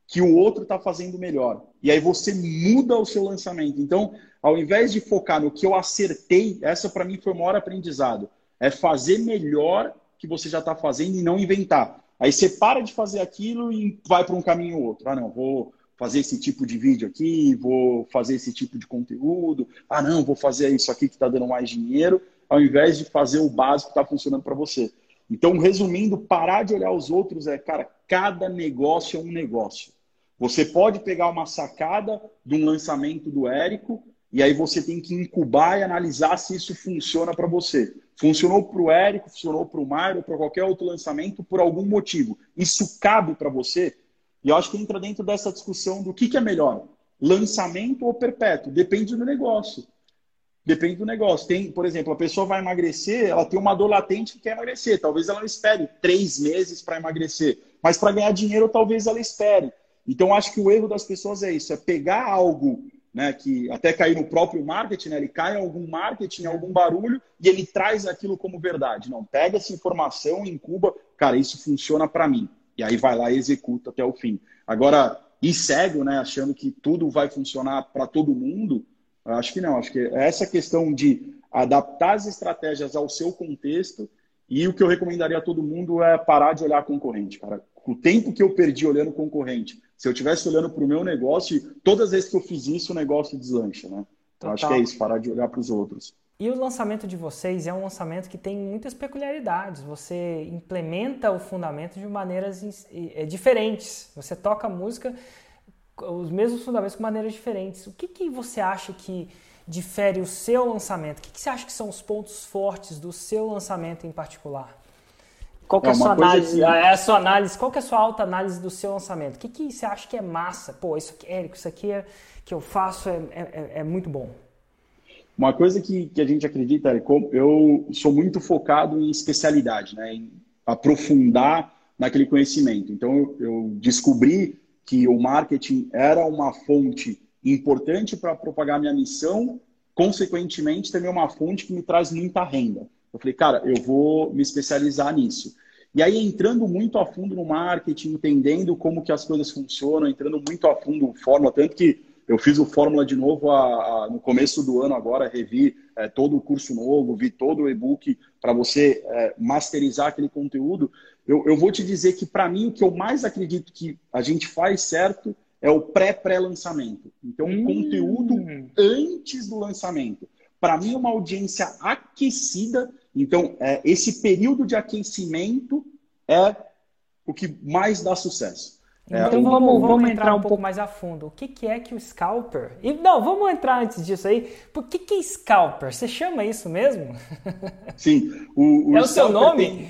que o outro está fazendo melhor. E aí você muda o seu lançamento. Então, ao invés de focar no que eu acertei, essa para mim foi o maior aprendizado. É fazer melhor que você já está fazendo e não inventar. Aí você para de fazer aquilo e vai para um caminho ou outro. Ah, não, vou fazer esse tipo de vídeo aqui, vou fazer esse tipo de conteúdo. Ah, não, vou fazer isso aqui que está dando mais dinheiro, ao invés de fazer o básico que está funcionando para você. Então, resumindo, parar de olhar os outros é, cara, cada negócio é um negócio. Você pode pegar uma sacada de um lançamento do Érico e aí você tem que incubar e analisar se isso funciona para você. Funcionou para o Érico, funcionou para o Mário, para qualquer outro lançamento, por algum motivo. Isso cabe para você? E eu acho que entra dentro dessa discussão do que, que é melhor, lançamento ou perpétuo. Depende do negócio. Depende do negócio. Tem, por exemplo, a pessoa vai emagrecer, ela tem uma dor latente que quer emagrecer. Talvez ela espere três meses para emagrecer, mas para ganhar dinheiro, talvez ela espere. Então, acho que o erro das pessoas é isso: é pegar algo né, que até cair no próprio marketing, né, ele cai em algum marketing, em algum barulho, e ele traz aquilo como verdade. Não, pega essa informação, incuba, cara, isso funciona para mim. E aí vai lá e executa até o fim. Agora, ir cego, né, achando que tudo vai funcionar para todo mundo, acho que não. Acho que essa questão de adaptar as estratégias ao seu contexto e o que eu recomendaria a todo mundo é parar de olhar concorrente, cara. O tempo que eu perdi olhando concorrente, se eu estivesse olhando para o meu negócio, todas as vezes que eu fiz isso, o negócio deslancha, né? Então, acho que é isso, parar de olhar para os outros. E o lançamento de vocês é um lançamento que tem muitas peculiaridades. Você implementa o fundamento de maneiras é, diferentes. Você toca a música, os mesmos fundamentos com maneiras diferentes. O que, que você acha que difere o seu lançamento? O que, que você acha que são os pontos fortes do seu lançamento em particular? Qual que é, é a sua análise? Que... É a sua análise? Qual que é a sua alta análise do seu lançamento? O que, que você acha que é massa? Pô, isso aqui, Érico, isso aqui é, que eu faço é, é, é muito bom. Uma coisa que, que a gente acredita, é eu sou muito focado em especialidade, né? em aprofundar naquele conhecimento. Então, eu, eu descobri que o marketing era uma fonte importante para propagar minha missão, consequentemente, também é uma fonte que me traz muita renda. Eu falei, cara, eu vou me especializar nisso. E aí, entrando muito a fundo no marketing, entendendo como que as coisas funcionam, entrando muito a fundo no Fórmula, tanto que eu fiz o Fórmula de novo a, a, no começo do ano agora, revi é, todo o curso novo, vi todo o e-book para você é, masterizar aquele conteúdo. Eu, eu vou te dizer que, para mim, o que eu mais acredito que a gente faz certo é o pré-pré-lançamento. Então, hum. conteúdo antes do lançamento. Para mim, uma audiência aquecida. Então, é, esse período de aquecimento é o que mais dá sucesso. É, então é, vamos, vamos entrar um pouco mais a fundo. O que, que é que o scalper. E, não, vamos entrar antes disso aí. Por que, que é scalper? Você chama isso mesmo? *laughs* Sim. O, o é o seu nome? Tem...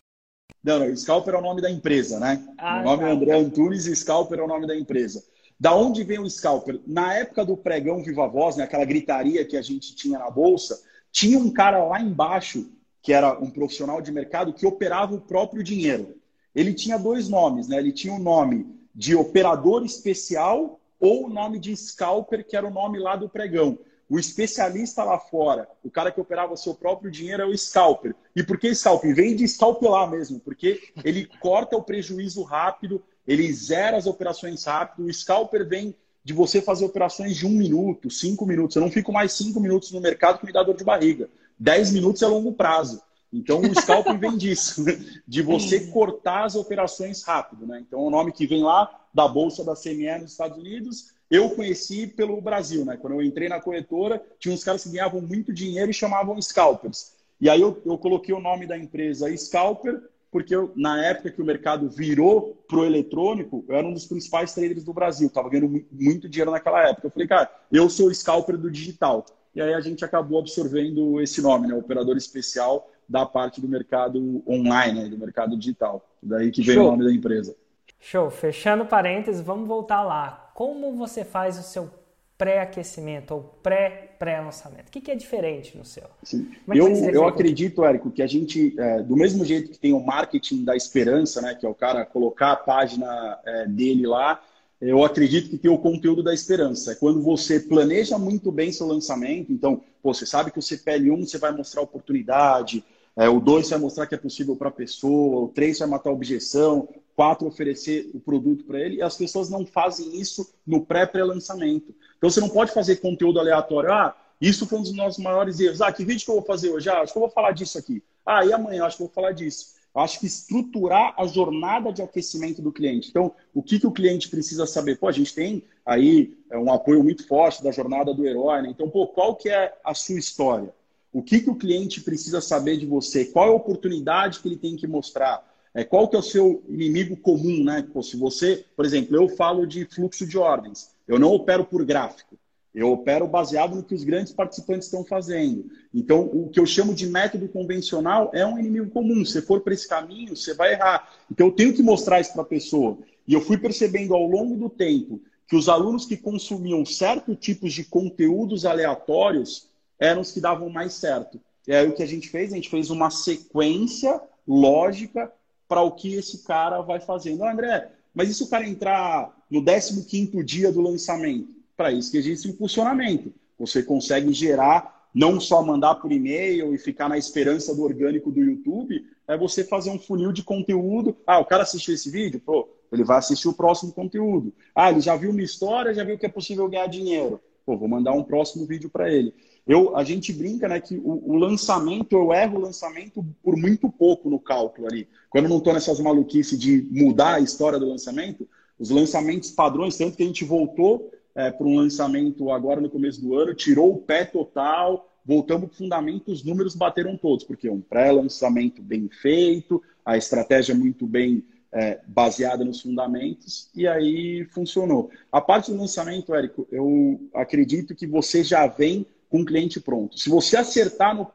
Não, não, Scalper é o nome da empresa, né? Ah, o nome tá. é André Antunes e Scalper é o nome da empresa. Da onde vem o Scalper? Na época do pregão Viva Voz, né, aquela gritaria que a gente tinha na bolsa, tinha um cara lá embaixo, que era um profissional de mercado, que operava o próprio dinheiro. Ele tinha dois nomes, né? Ele tinha o nome de operador especial ou o nome de scalper, que era o nome lá do pregão. O especialista lá fora, o cara que operava seu próprio dinheiro é o scalper. E por que scalper? Vem de scalpelar mesmo, porque ele corta o prejuízo rápido, ele zera as operações rápido. O scalper vem de você fazer operações de um minuto, cinco minutos. Eu não fico mais cinco minutos no mercado que me dá dor de barriga. Dez minutos é longo prazo. Então, o scalping *laughs* vem disso, de você cortar as operações rápido. Né? Então, o nome que vem lá da Bolsa da CME nos Estados Unidos, eu conheci pelo Brasil. Né? Quando eu entrei na corretora, tinha uns caras que ganhavam muito dinheiro e chamavam scalpers. E aí eu, eu coloquei o nome da empresa Scalper, porque eu, na época que o mercado virou pro eletrônico, eu era um dos principais traders do Brasil, estava ganhando muito dinheiro naquela época. Eu falei, cara, eu sou o scalper do digital. E aí a gente acabou absorvendo esse nome, né? Operador especial da parte do mercado online, né? do mercado digital. Daí que vem Show. o nome da empresa. Show. Fechando parênteses, vamos voltar lá. Como você faz o seu pré-aquecimento ou pré-pré-lançamento? O que, que, é diferente no seu? É eu, eu acredito, Érico, que a gente, é, do mesmo jeito que tem o marketing da esperança, né, que é o cara colocar a página é, dele lá, eu acredito que tem o conteúdo da esperança. É quando você planeja muito bem seu lançamento, então, pô, você sabe que o CPL1 você vai mostrar oportunidade, é, o 2 vai mostrar que é possível para a pessoa, o 3 vai matar a objeção, o 4 oferecer o produto para ele, e as pessoas não fazem isso no pré-pré-lançamento. Então você não pode fazer conteúdo aleatório. Ah, isso foi um dos nossos maiores erros. Ah, que vídeo que eu vou fazer hoje? Ah, acho que eu vou falar disso aqui. Ah, e amanhã acho que eu vou falar disso. Eu acho que estruturar a jornada de aquecimento do cliente. Então, o que, que o cliente precisa saber? Pô, a gente tem aí é, um apoio muito forte da jornada do herói, né? Então, pô, qual que é a sua história? O que, que o cliente precisa saber de você? Qual é a oportunidade que ele tem que mostrar? É, qual que é o seu inimigo comum, né? Pô, se você, por exemplo, eu falo de fluxo de ordens, eu não opero por gráfico. Eu opero baseado no que os grandes participantes estão fazendo. Então, o que eu chamo de método convencional é um inimigo comum. Se for para esse caminho, você vai errar. Então, eu tenho que mostrar isso para a pessoa. E eu fui percebendo ao longo do tempo que os alunos que consumiam certos tipos de conteúdos aleatórios eram os que davam mais certo. E aí o que a gente fez? A gente fez uma sequência lógica para o que esse cara vai fazendo. André, mas e se o cara entrar no 15 dia do lançamento? Para isso que existe impulsionamento. Você consegue gerar, não só mandar por e-mail e ficar na esperança do orgânico do YouTube, é você fazer um funil de conteúdo. Ah, o cara assistiu esse vídeo? Pô, ele vai assistir o próximo conteúdo. Ah, ele já viu uma história, já viu que é possível ganhar dinheiro. Pô, vou mandar um próximo vídeo para ele. Eu, a gente brinca né, que o, o, lançamento, eu erro o lançamento por muito pouco no cálculo ali. Quando eu não estou nessas maluquices de mudar a história do lançamento, os lançamentos padrões, tanto que a gente voltou é, para um lançamento agora no começo do ano, tirou o pé total, voltamos para o fundamento, os números bateram todos, porque é um pré-lançamento bem feito, a estratégia muito bem é, baseada nos fundamentos, e aí funcionou. A parte do lançamento, Érico, eu acredito que você já vem com o cliente pronto. Se você acertar no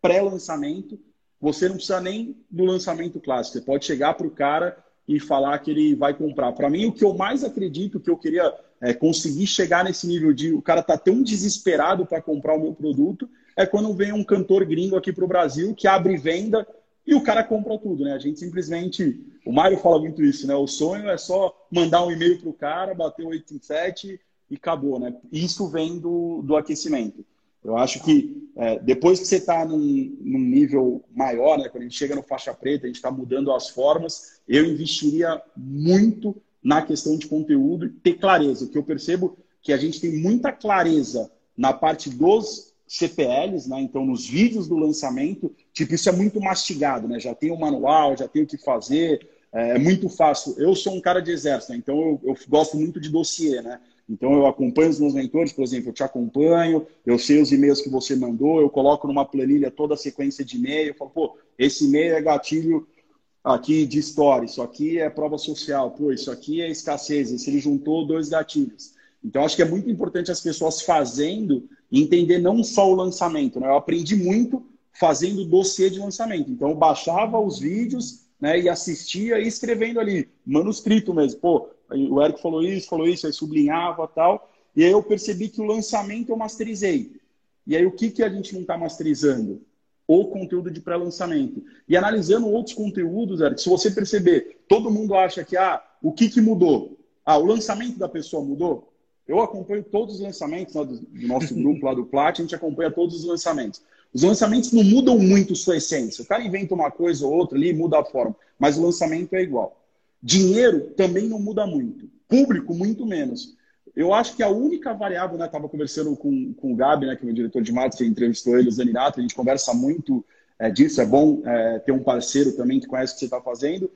pré-lançamento, você não precisa nem do lançamento clássico. Você pode chegar para o cara e falar que ele vai comprar. Para mim, o que eu mais acredito, que eu queria é, conseguir chegar nesse nível de o cara tá tão desesperado para comprar o meu produto, é quando vem um cantor gringo aqui para o Brasil que abre venda e o cara compra tudo, né? A gente simplesmente. O Mário fala muito isso, né? O sonho é só mandar um e-mail para o cara, bater o 87 e acabou, né? Isso vem do, do aquecimento. Eu acho que é, depois que você está num, num, nível maior, né, quando a gente chega no faixa preta, a gente está mudando as formas, eu investiria muito na questão de conteúdo e ter clareza. O que eu percebo que a gente tem muita clareza na parte dos CPLs, né? Então, nos vídeos do lançamento, tipo, isso é muito mastigado, né? Já tem o manual, já tem o que fazer, é, é muito fácil. Eu sou um cara de exército, né? então eu, eu gosto muito de dossiê, né? Então, eu acompanho os meus mentores, por exemplo, eu te acompanho, eu sei os e-mails que você mandou, eu coloco numa planilha toda a sequência de e-mail, eu falo, pô, esse e-mail é gatilho aqui de história, isso aqui é prova social, pô, isso aqui é escassez, esse ele juntou dois gatilhos. Então, acho que é muito importante as pessoas fazendo entender não só o lançamento. Né? Eu aprendi muito fazendo dossiê de lançamento. Então, eu baixava os vídeos né, e assistia e escrevendo ali, manuscrito mesmo. Pô, o Eric falou isso, falou isso, aí sublinhava tal. E aí eu percebi que o lançamento eu masterizei. E aí o que, que a gente não está masterizando? O conteúdo de pré-lançamento. E analisando outros conteúdos, Eric, se você perceber, todo mundo acha que ah, o que, que mudou? Ah, o lançamento da pessoa mudou? Eu acompanho todos os lançamentos do, do, nosso *laughs* grupo lá do Plat, a gente acompanha todos os lançamentos. Os lançamentos não mudam muito sua essência. O cara inventa uma coisa ou outra ali, muda a forma, mas o lançamento é igual. Dinheiro também não muda muito. Público, muito menos. Eu acho que a única variável, né? Estava conversando com, com o Gabi, né, que é o diretor de marketing, entrevistou ele, o Zanirato, a gente conversa muito é, disso. É bom é, ter um parceiro também que conhece o que você está fazendo.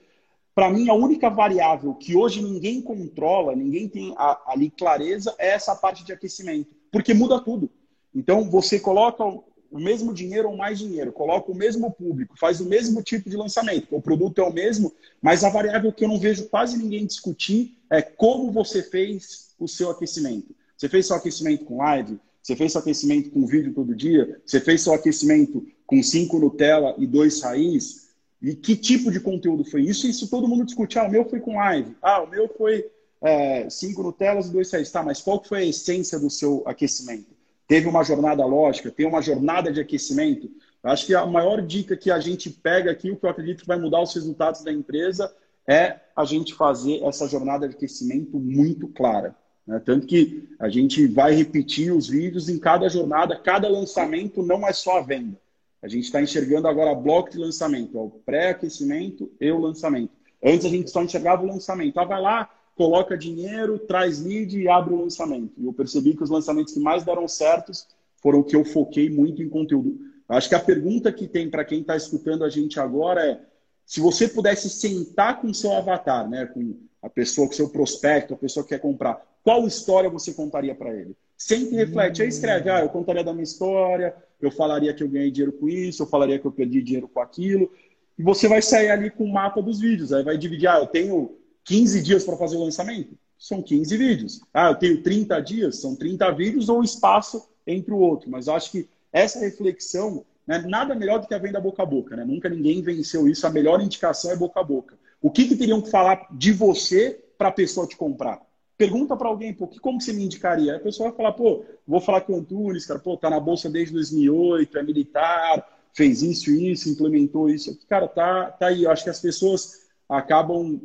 Para mim, a única variável que hoje ninguém controla, ninguém tem a, ali clareza, é essa parte de aquecimento, porque muda tudo. Então, você coloca o mesmo dinheiro ou mais dinheiro, coloca o mesmo público, faz o mesmo tipo de lançamento, o produto é o mesmo, mas a variável que eu não vejo quase ninguém discutir é como você fez o seu aquecimento. Você fez seu aquecimento com live? Você fez seu aquecimento com vídeo todo dia? Você fez seu aquecimento com cinco Nutella e dois raiz? E que tipo de conteúdo foi isso? Isso todo mundo discute. Ah, o meu foi com live. Ah, o meu foi é, cinco Nutellas e dois raiz. Tá, mas qual foi a essência do seu aquecimento? teve uma jornada lógica, tem uma jornada de aquecimento. Acho que a maior dica que a gente pega aqui, o que eu acredito que vai mudar os resultados da empresa, é a gente fazer essa jornada de aquecimento muito clara. Né? Tanto que a gente vai repetir os vídeos em cada jornada, cada lançamento não é só a venda. A gente está enxergando agora bloco de lançamento, o pré-aquecimento e o lançamento. Antes a gente só enxergava o lançamento. Ah, vai lá, coloca dinheiro, traz lead e abre o lançamento. E eu percebi que os lançamentos que mais deram certos foram que eu foquei muito em conteúdo. Acho que a pergunta que tem para quem está escutando a gente agora é: se você pudesse sentar com seu avatar, né, com a pessoa, o seu prospecto, a pessoa que quer comprar, qual história você contaria para ele? Sente e reflete. Aí escreve: ah, eu contaria da minha história, eu falaria que eu ganhei dinheiro com isso, eu falaria que eu perdi dinheiro com aquilo. E você vai sair ali com o mapa dos vídeos. Aí vai dividir: ah, eu tenho 15 dias para fazer o lançamento? São 15 vídeos. Ah, eu tenho 30 dias? São 30 vídeos ou espaço entre o outro. Mas eu acho que essa reflexão, né, nada melhor do que a venda boca a boca. Né? Nunca ninguém venceu isso. A melhor indicação é boca a boca. O que, que teriam que falar de você para a pessoa te comprar? Pergunta para alguém, pô, que, como você me indicaria? A pessoa vai falar, pô, vou falar com o Antunes, cara, pô, tá na bolsa desde 2008, é militar, fez isso, isso, implementou isso. Cara, tá, tá aí. Eu acho que as pessoas acabam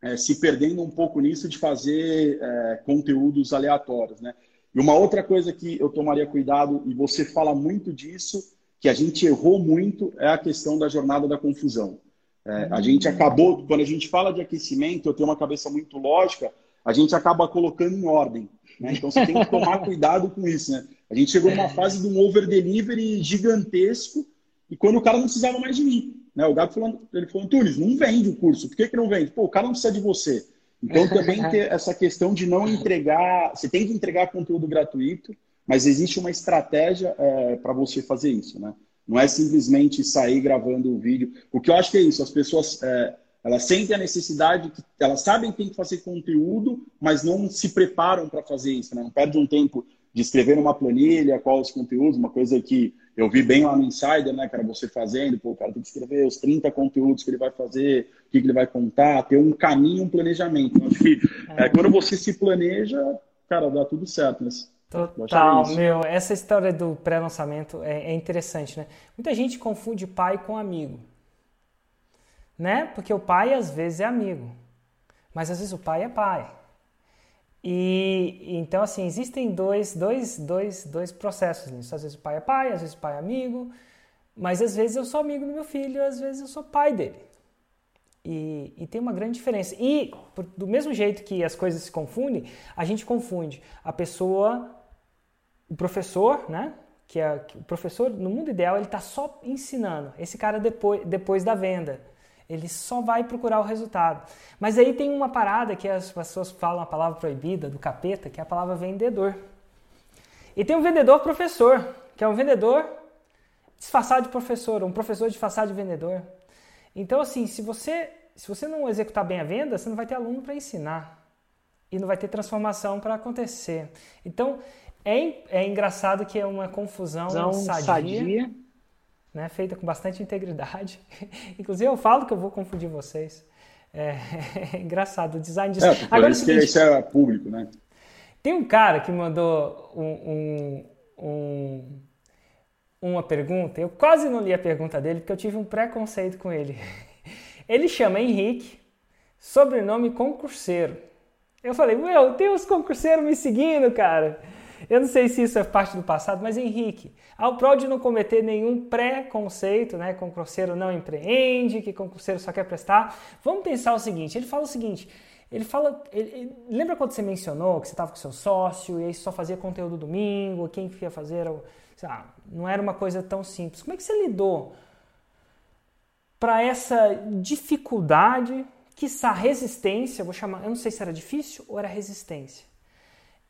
é, se perdendo um pouco nisso de fazer é, conteúdos aleatórios, né? E uma outra coisa que eu tomaria cuidado, e você fala muito disso, que a gente errou muito, é a questão da jornada da confusão. É, a gente acabou, quando a gente fala de aquecimento, eu tenho uma cabeça muito lógica, a gente acaba colocando em ordem. Né? Então você tem que tomar *laughs* cuidado com isso. Né? A gente chegou numa fase de um over-delivery gigantesco, e quando o cara não precisava mais de mim. Né? O Gabi falou, ele falou, Tunes, não vende o curso. Por que, que não vende? Pô, o cara não precisa de você. Então também *laughs* ter essa questão de não entregar. Você tem que entregar conteúdo gratuito, mas existe uma estratégia é, para você fazer isso, né? Não é simplesmente sair gravando o vídeo. O que eu acho que é isso, as pessoas é, elas sentem a necessidade, que elas sabem que tem que fazer conteúdo, mas não se preparam para fazer isso, né? Não perde um tempo de escrever numa planilha qual os conteúdos, uma coisa que eu vi bem lá no Insider, né, cara, você fazendo, pô, o cara tem que escrever os 30 conteúdos que ele vai fazer, o que, que ele vai contar, ter um caminho, um planejamento. Acho que é, quando você se planeja, cara, dá tudo certo, né? Total, meu, essa história do pré-lançamento é, é interessante, né? Muita gente confunde pai com amigo, né? Porque o pai às vezes é amigo, mas às vezes o pai é pai. E então, assim, existem dois, dois, dois, dois processos nisso. Às vezes o pai é pai, às vezes o pai é amigo, mas às vezes eu sou amigo do meu filho, às vezes eu sou pai dele. E, e tem uma grande diferença. E por, do mesmo jeito que as coisas se confundem, a gente confunde a pessoa, o professor, né? Que, é, que o professor, no mundo ideal, ele está só ensinando. Esse cara depois, depois da venda. Ele só vai procurar o resultado. Mas aí tem uma parada que as pessoas falam a palavra proibida do capeta, que é a palavra vendedor. E tem um vendedor professor, que é um vendedor disfarçado de professor, um professor disfarçado de vendedor. Então, assim, se você, se você não executar bem a venda, você não vai ter aluno para ensinar e não vai ter transformação para acontecer. Então, é, é engraçado que é uma confusão sadia, sadia. Né, feita com bastante integridade. *laughs* Inclusive, eu falo que eu vou confundir vocês. É, *laughs* é engraçado o design disso. É, Agora, isso, seguinte, que isso é público, né? Tem um cara que mandou um, um, um, uma pergunta. Eu quase não li a pergunta dele porque eu tive um preconceito com ele. *laughs* Ele chama Henrique, sobrenome concurseiro. Eu falei, meu, tem os concurseiros me seguindo, cara. Eu não sei se isso é parte do passado, mas Henrique, ao prol de não cometer nenhum preconceito, né? Concurseiro não empreende, que concurseiro só quer prestar, vamos pensar o seguinte: ele fala o seguinte. Ele fala. Ele, ele, lembra quando você mencionou que você estava com seu sócio e aí só fazia conteúdo domingo? Quem ia fazer o, lá, não era uma coisa tão simples. Como é que você lidou para essa dificuldade, que essa resistência, vou chamar, eu não sei se era difícil ou era resistência,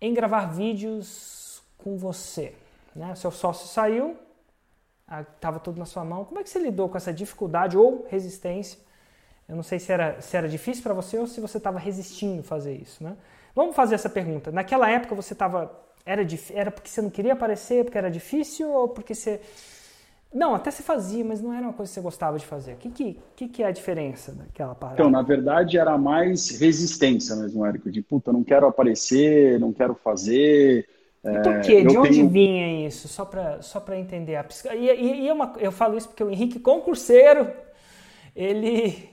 em gravar vídeos com você? Né? Seu sócio saiu, estava tudo na sua mão. Como é que você lidou com essa dificuldade ou resistência? Eu não sei se era, se era difícil para você ou se você estava resistindo fazer isso, né? Vamos fazer essa pergunta. Naquela época você estava era, era porque você não queria aparecer, porque era difícil ou porque você. Não, até você fazia, mas não era uma coisa que você gostava de fazer. O que, que, que, que é a diferença daquela parada? Então, na verdade, era mais resistência mesmo, Érico. De puta, não quero aparecer, não quero fazer. E por quê? De onde tenho... vinha isso? Só para só entender. A psico... e, e, e é uma, eu falo isso porque o Henrique Concurseiro, ele,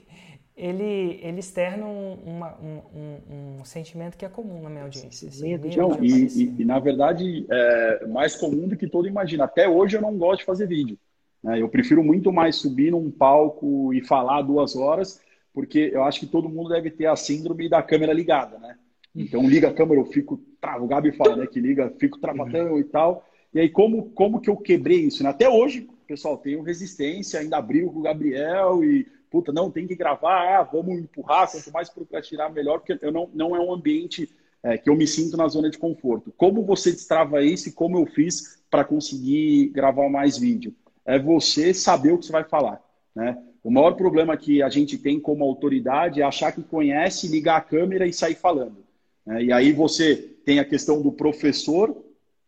ele, ele externa um, uma, um, um, um, sentimento que é comum na minha audiência. Assim, não, e, e, e, na verdade, é mais comum do que todo imagina. Até hoje eu não gosto de fazer vídeo. Né? Eu prefiro muito mais subir num palco e falar duas horas, porque eu acho que todo mundo deve ter a síndrome da câmera ligada, né? Então liga a câmera, eu fico travo, o Gabi fala, né, que liga, fico travadão e tal. E aí como como que eu quebrei isso, né? Até hoje, pessoal, tenho resistência, ainda brigo com o Gabriel e puta, não, tem que gravar, ah, vamos empurrar, quanto mais procrastinar, melhor, porque eu não, não é um ambiente é, que eu me sinto na zona de conforto. Como você destrava isso e como eu fiz para conseguir gravar mais vídeo? É você saber o que você vai falar, né? O maior problema que a gente tem como autoridade é achar que conhece, ligar a câmera e sair falando. Né? E aí você tem a questão do professor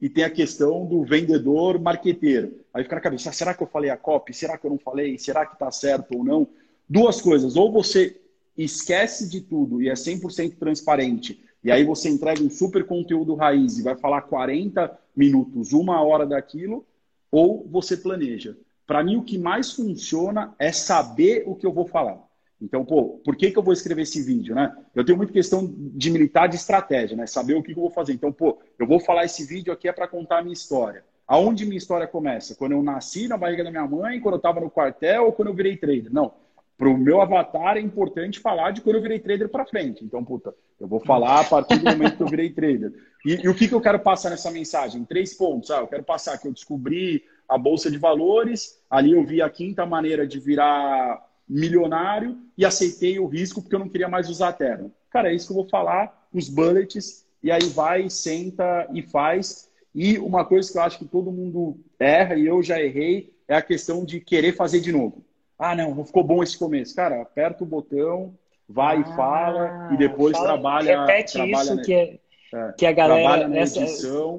e tem a questão do vendedor marqueteiro. Aí fica na cabeça, ah, será que eu falei a copy? Será que eu não falei? Será que está certo ou não? duas coisas. Ou você esquece de tudo e é 100% transparente, e aí você entrega um super conteúdo raiz e vai falar 40 minutos, uma hora daquilo, ou você planeja. Para mim, o que mais funciona é saber o que eu vou falar. Então, pô, por que, que eu vou escrever esse vídeo, né? Eu tenho muita questão de militar de estratégia, né? Saber o que, que eu vou fazer. Então, pô, eu vou falar esse vídeo aqui é para contar a minha história. Aonde minha história começa? Quando eu nasci na barriga da minha mãe, quando eu estava no quartel ou quando eu virei trader? Não para o meu avatar é importante falar de quando eu virei trader para frente. Então, puta, eu vou falar a partir do momento que eu virei trader. E, e o que, que eu quero passar nessa mensagem? Três pontos. Ah, eu quero passar que eu descobri a bolsa de valores, ali eu vi a quinta maneira de virar milionário e aceitei o risco porque eu não queria mais usar a terra. Cara, é isso que eu vou falar, os bullets, e aí vai, senta e faz. E uma coisa que eu acho que todo mundo erra, e eu já errei, é a questão de querer fazer de novo. Ah, não, não ficou bom esse começo. Cara, aperta o botão, vai ah, e fala, e depois fala, trabalha. Repete trabalha isso que, é, é, que a galera essa,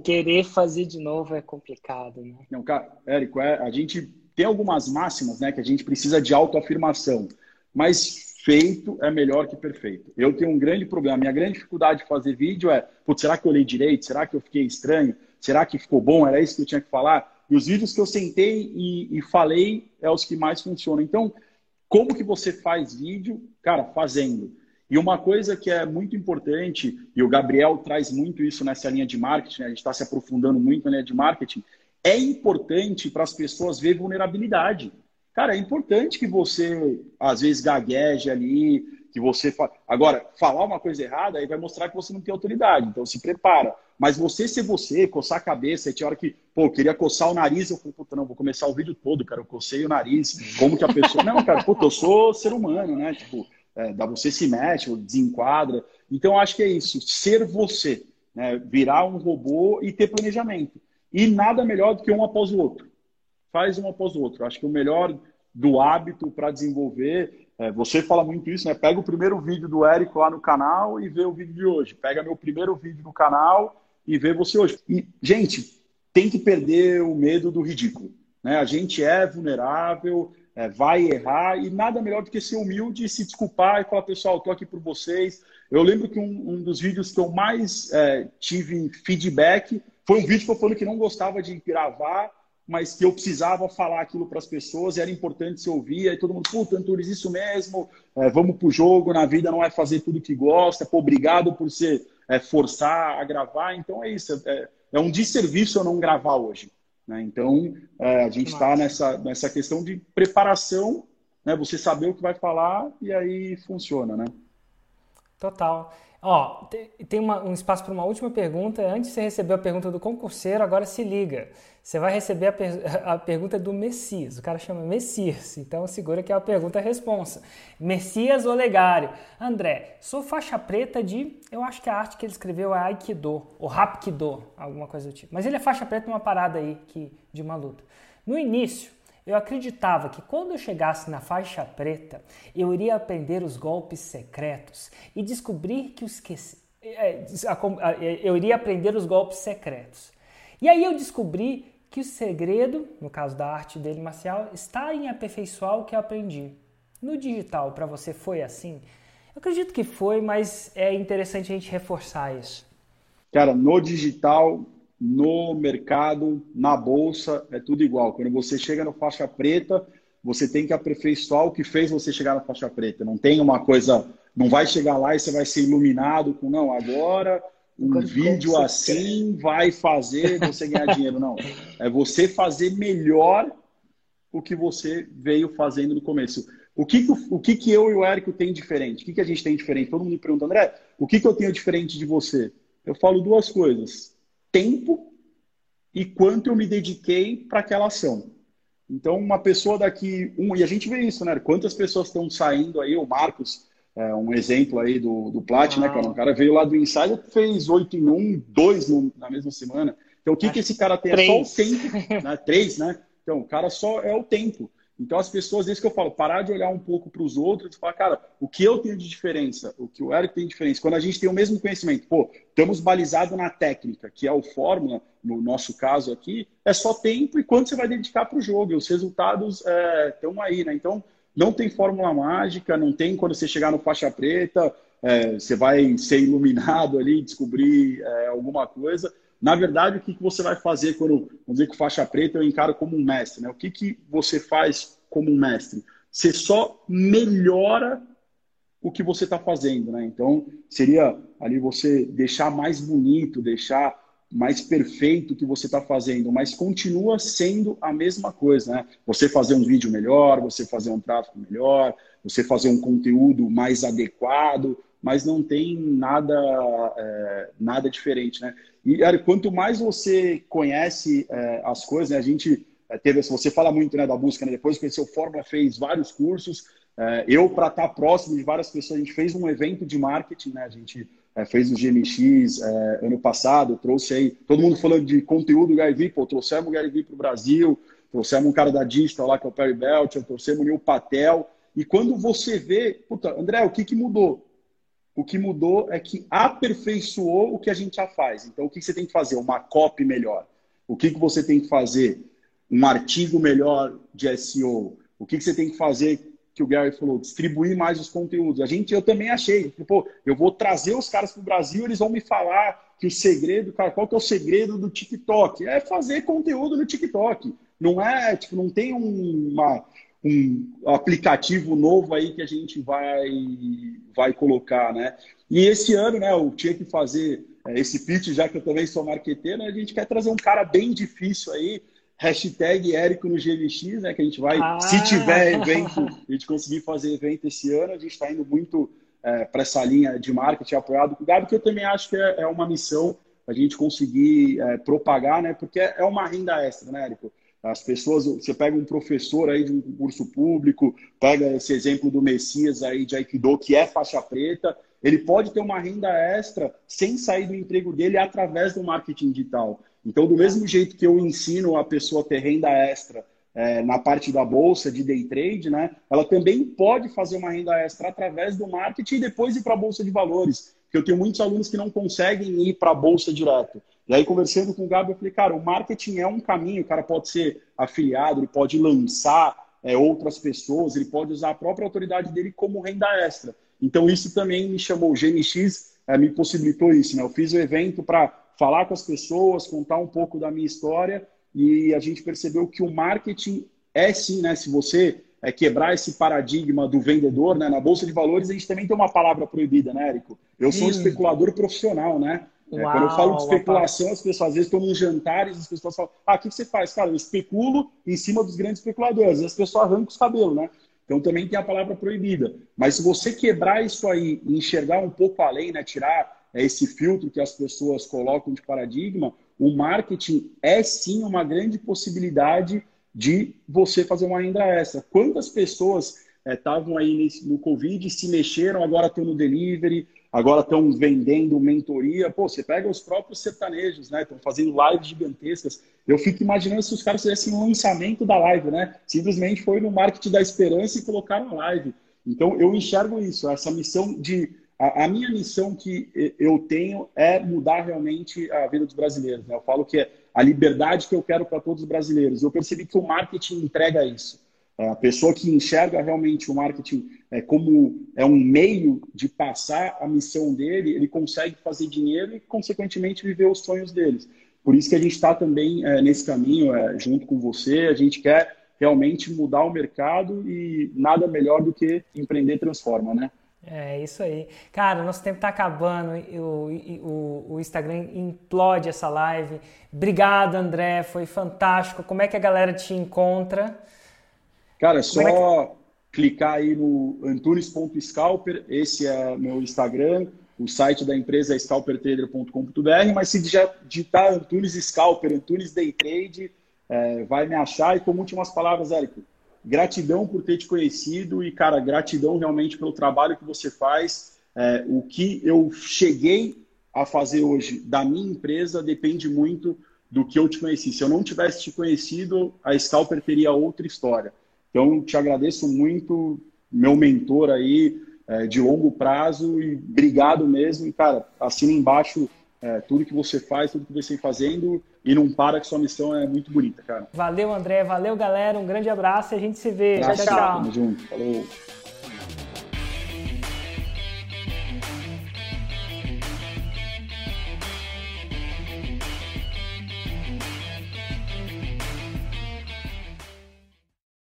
querer fazer de novo é complicado. Né? Não, cara, Érico, é, a gente tem algumas máximas né, que a gente precisa de autoafirmação, mas feito é melhor que perfeito. Eu tenho um grande problema. Minha grande dificuldade de fazer vídeo é: putz, será que eu olhei direito? Será que eu fiquei estranho? Será que ficou bom? Era isso que eu tinha que falar? E os vídeos que eu sentei e, e falei é os que mais funcionam. Então, como que você faz vídeo? Cara, fazendo. E uma coisa que é muito importante, e o Gabriel traz muito isso nessa linha de marketing, né? a gente está se aprofundando muito na linha de marketing, é importante para as pessoas ver vulnerabilidade. Cara, é importante que você, às vezes, gagueje ali, que você. Fa... Agora, falar uma coisa errada aí vai mostrar que você não tem autoridade. Então, se prepara. Mas você ser você, coçar a cabeça, aí tinha hora que, pô, eu queria coçar o nariz, eu falei, puta, não, vou começar o vídeo todo, cara, eu cocei o nariz, como que a pessoa... *laughs* não, cara, puta, eu sou ser humano, né? Tipo, é, da você se mexe, desenquadra. Então, acho que é isso, ser você, né? Virar um robô e ter planejamento. E nada melhor do que um após o outro. Faz um após o outro. Acho que o melhor do hábito para desenvolver. É, você fala muito isso, né? Pega o primeiro vídeo do Érico lá no canal e vê o vídeo de hoje. Pega meu primeiro vídeo no canal e vê você hoje. E, gente, tem que perder o medo do ridículo. Né? A gente é vulnerável, é, vai errar, e nada melhor do que ser humilde, se desculpar e falar, pessoal, estou aqui por vocês. Eu lembro que um, um dos vídeos que eu mais é, tive feedback foi um vídeo que eu falei que não gostava de gravar, mas que eu precisava falar aquilo para as pessoas, e era importante se ouvir, aí todo mundo, puta, Antunes, isso mesmo, é, vamos pro jogo, na vida não é fazer tudo que gosta, pô, obrigado por ser é, forçar a gravar, então é isso, é, é um desserviço eu não gravar hoje. Né? Então, é, a gente está nessa, nessa questão de preparação, né? você saber o que vai falar e aí funciona, né? Total. Ó, tem uma, um espaço para uma última pergunta. Antes você recebeu a pergunta do concurseiro, agora se liga. Você vai receber a, per *laughs* a pergunta do Messias. O cara chama Messias, então segura que é a pergunta responsa. Messias Olegário. André, sou faixa preta de. Eu acho que a arte que ele escreveu é Aikido, ou Hapkido, alguma coisa do tipo. Mas ele é faixa preta numa parada aí que, de uma luta. No início, eu acreditava que quando eu chegasse na faixa preta, eu iria aprender os golpes secretos e descobrir que os que é, eu iria aprender os golpes secretos. E aí eu descobri que o segredo, no caso da arte dele marcial, está em aperfeiçoar o que eu aprendi. No digital, para você foi assim? Eu acredito que foi, mas é interessante a gente reforçar isso. Cara, no digital no mercado, na bolsa, é tudo igual. Quando você chega no faixa preta, você tem que aperfeiçoar o que fez você chegar na faixa preta. Não tem uma coisa, não vai chegar lá e você vai ser iluminado com, não, agora um vídeo assim quer. vai fazer você ganhar dinheiro. Não. É você fazer melhor o que você veio fazendo no começo. O que, que, o que, que eu e o Érico tem diferente? O que, que a gente tem diferente? Todo mundo me pergunta, André, o que, que eu tenho diferente de você? Eu falo duas coisas tempo e quanto eu me dediquei para aquela ação. Então, uma pessoa daqui, um, e a gente vê isso, né? Quantas pessoas estão saindo aí, o Marcos, é, um exemplo aí do, do Plat, ah. né, cara? O cara veio lá do Insider, fez 8 em 1, 2 no, na mesma semana. Então, o que, que esse cara tem? É só o tempo, né? Três, né? Então, o cara só é o tempo. Então, as pessoas, desde que eu falo, parar de olhar um pouco para os outros e falar, cara, o que eu tenho de diferença, o que o Eric tem de diferença, quando a gente tem o mesmo conhecimento, pô, estamos balizados na técnica, que é o fórmula, no nosso caso aqui, é só tempo e quanto você vai dedicar para o jogo, e os resultados estão é, aí, né? Então, não tem fórmula mágica, não tem quando você chegar no faixa preta, é, você vai ser iluminado ali, descobrir é, alguma coisa. Na verdade, o que, que você vai fazer quando, vamos dizer que faixa preta eu encaro como um mestre, né? O que, que você faz como um mestre? Você só melhora o que você está fazendo, né? Então, seria ali você deixar mais bonito, deixar mais perfeito o que você está fazendo, mas continua sendo a mesma coisa, né? Você fazer um vídeo melhor, você fazer um tráfego melhor, você fazer um conteúdo mais adequado, mas não tem nada, é, nada diferente, né? E quanto mais você conhece é, as coisas, né? a gente é, teve, você fala muito né, da busca, né? depois que conheceu Fórmula, fez vários cursos. É, eu, para estar próximo de várias pessoas, a gente fez um evento de marketing, né? A gente é, fez o GMX é, ano passado, trouxe aí, todo mundo falando de conteúdo Gary Vee, pô, trouxemos o Gary Vee para o Brasil, trouxemos um cara da Digital lá, que é o Perry Belt, trouxemos o Neil Patel. E quando você vê, puta, André, o que, que mudou? O que mudou é que aperfeiçoou o que a gente já faz. Então, o que você tem que fazer? Uma copy melhor. O que, você tem que fazer? Um artigo melhor de SEO. O que, que você tem que fazer? Que o Gary falou, distribuir mais os conteúdos. A gente, eu também achei, pô, eu vou trazer os caras para o Brasil, eles vão me falar que o segredo, cara, qual que é o segredo do TikTok? É fazer conteúdo no TikTok. Não é, tipo, não tem uma, um aplicativo novo aí que a gente vai, vai colocar, né? E esse ano, né, eu tinha que fazer é, esse pitch, já que eu também sou marqueteiro, né, a gente quer trazer um cara bem difícil aí, hashtag Érico no GVX, né, que a gente vai, ah. se tiver evento, a gente conseguir fazer evento esse ano, a gente está indo muito é, para essa linha de marketing apoiado com o Gabi, que eu também acho que é, é uma missão a gente conseguir é, propagar, né, porque é uma renda extra, né, Érico? As pessoas, você pega um professor aí de um curso público, pega esse exemplo do Messias aí de Aikido, que é faixa preta, ele pode ter uma renda extra sem sair do emprego dele através do marketing digital. Então, do mesmo jeito que eu ensino a pessoa a ter renda extra é, na parte da bolsa de day trade, né? Ela também pode fazer uma renda extra através do marketing e depois ir para a bolsa de valores. Porque eu tenho muitos alunos que não conseguem ir para a bolsa direto. E aí, conversando com o Gabi, eu falei, cara, o marketing é um caminho, o cara pode ser afiliado, ele pode lançar é, outras pessoas, ele pode usar a própria autoridade dele como renda extra. Então, isso também me chamou, o GMX é, me possibilitou isso, né? Eu fiz o evento para falar com as pessoas, contar um pouco da minha história e a gente percebeu que o marketing é sim, né? Se você é, quebrar esse paradigma do vendedor, né? Na Bolsa de Valores a gente também tem uma palavra proibida, né, Érico? Eu sou um especulador profissional, né? É, quando eu falo de especulação, as pessoas às vezes estão nos jantares, as pessoas falam, ah, o que você faz? Cara, eu especulo em cima dos grandes especuladores. E as pessoas arrancam os cabelos, né? Então também tem a palavra proibida. Mas se você quebrar isso aí e enxergar um pouco além, né? Tirar é, esse filtro que as pessoas colocam de paradigma, o marketing é sim uma grande possibilidade de você fazer uma renda extra. Quantas pessoas estavam é, aí no Covid, se mexeram, agora estão no delivery, agora estão vendendo mentoria. Pô, você pega os próprios sertanejos, né? Estão fazendo lives gigantescas. Eu fico imaginando se os caras fizessem um lançamento da live, né? Simplesmente foi no marketing da esperança e colocaram a live. Então, eu enxergo isso, essa missão de. A, a, minha missão que eu tenho é mudar realmente a vida dos brasileiros. Né? Eu falo que é a liberdade que eu quero para todos os brasileiros. Eu percebi que o marketing entrega isso. É, a pessoa que enxerga realmente o marketing é, como é um meio de passar a missão dele, ele consegue fazer dinheiro e, consequentemente, viver os sonhos deles. Por isso que a gente está também é, nesse caminho, é, junto com você. A gente quer realmente mudar o mercado e nada melhor do que empreender transforma, né? É isso aí. Cara, nosso tempo está acabando. O, o, o, Instagram implode essa live. Obrigado, André. Foi fantástico. Como é que a galera te encontra? Cara, é só clicar aí no antunes.scalper, esse é meu Instagram, o site da empresa é scalpertrader.com.br, mas se já digitar Antunes Scalper, Antunes Day Trade, é, vai me achar. E como últimas palavras, Érico, gratidão por ter te conhecido e, cara, gratidão realmente pelo trabalho que você faz. É, o que eu cheguei a fazer hoje da minha empresa depende muito do que eu te conheci. Se eu não tivesse te conhecido, a Scalper teria outra história. Então, te agradeço muito, meu mentor aí, é, de longo prazo, e obrigado mesmo. E, cara, assina embaixo é, tudo que você faz, tudo que você vem fazendo, e não para que sua missão é muito bonita, cara. Valeu, André. Valeu, galera. Um grande abraço e a gente se vê. tchau, tchau. Tamo junto. Falou.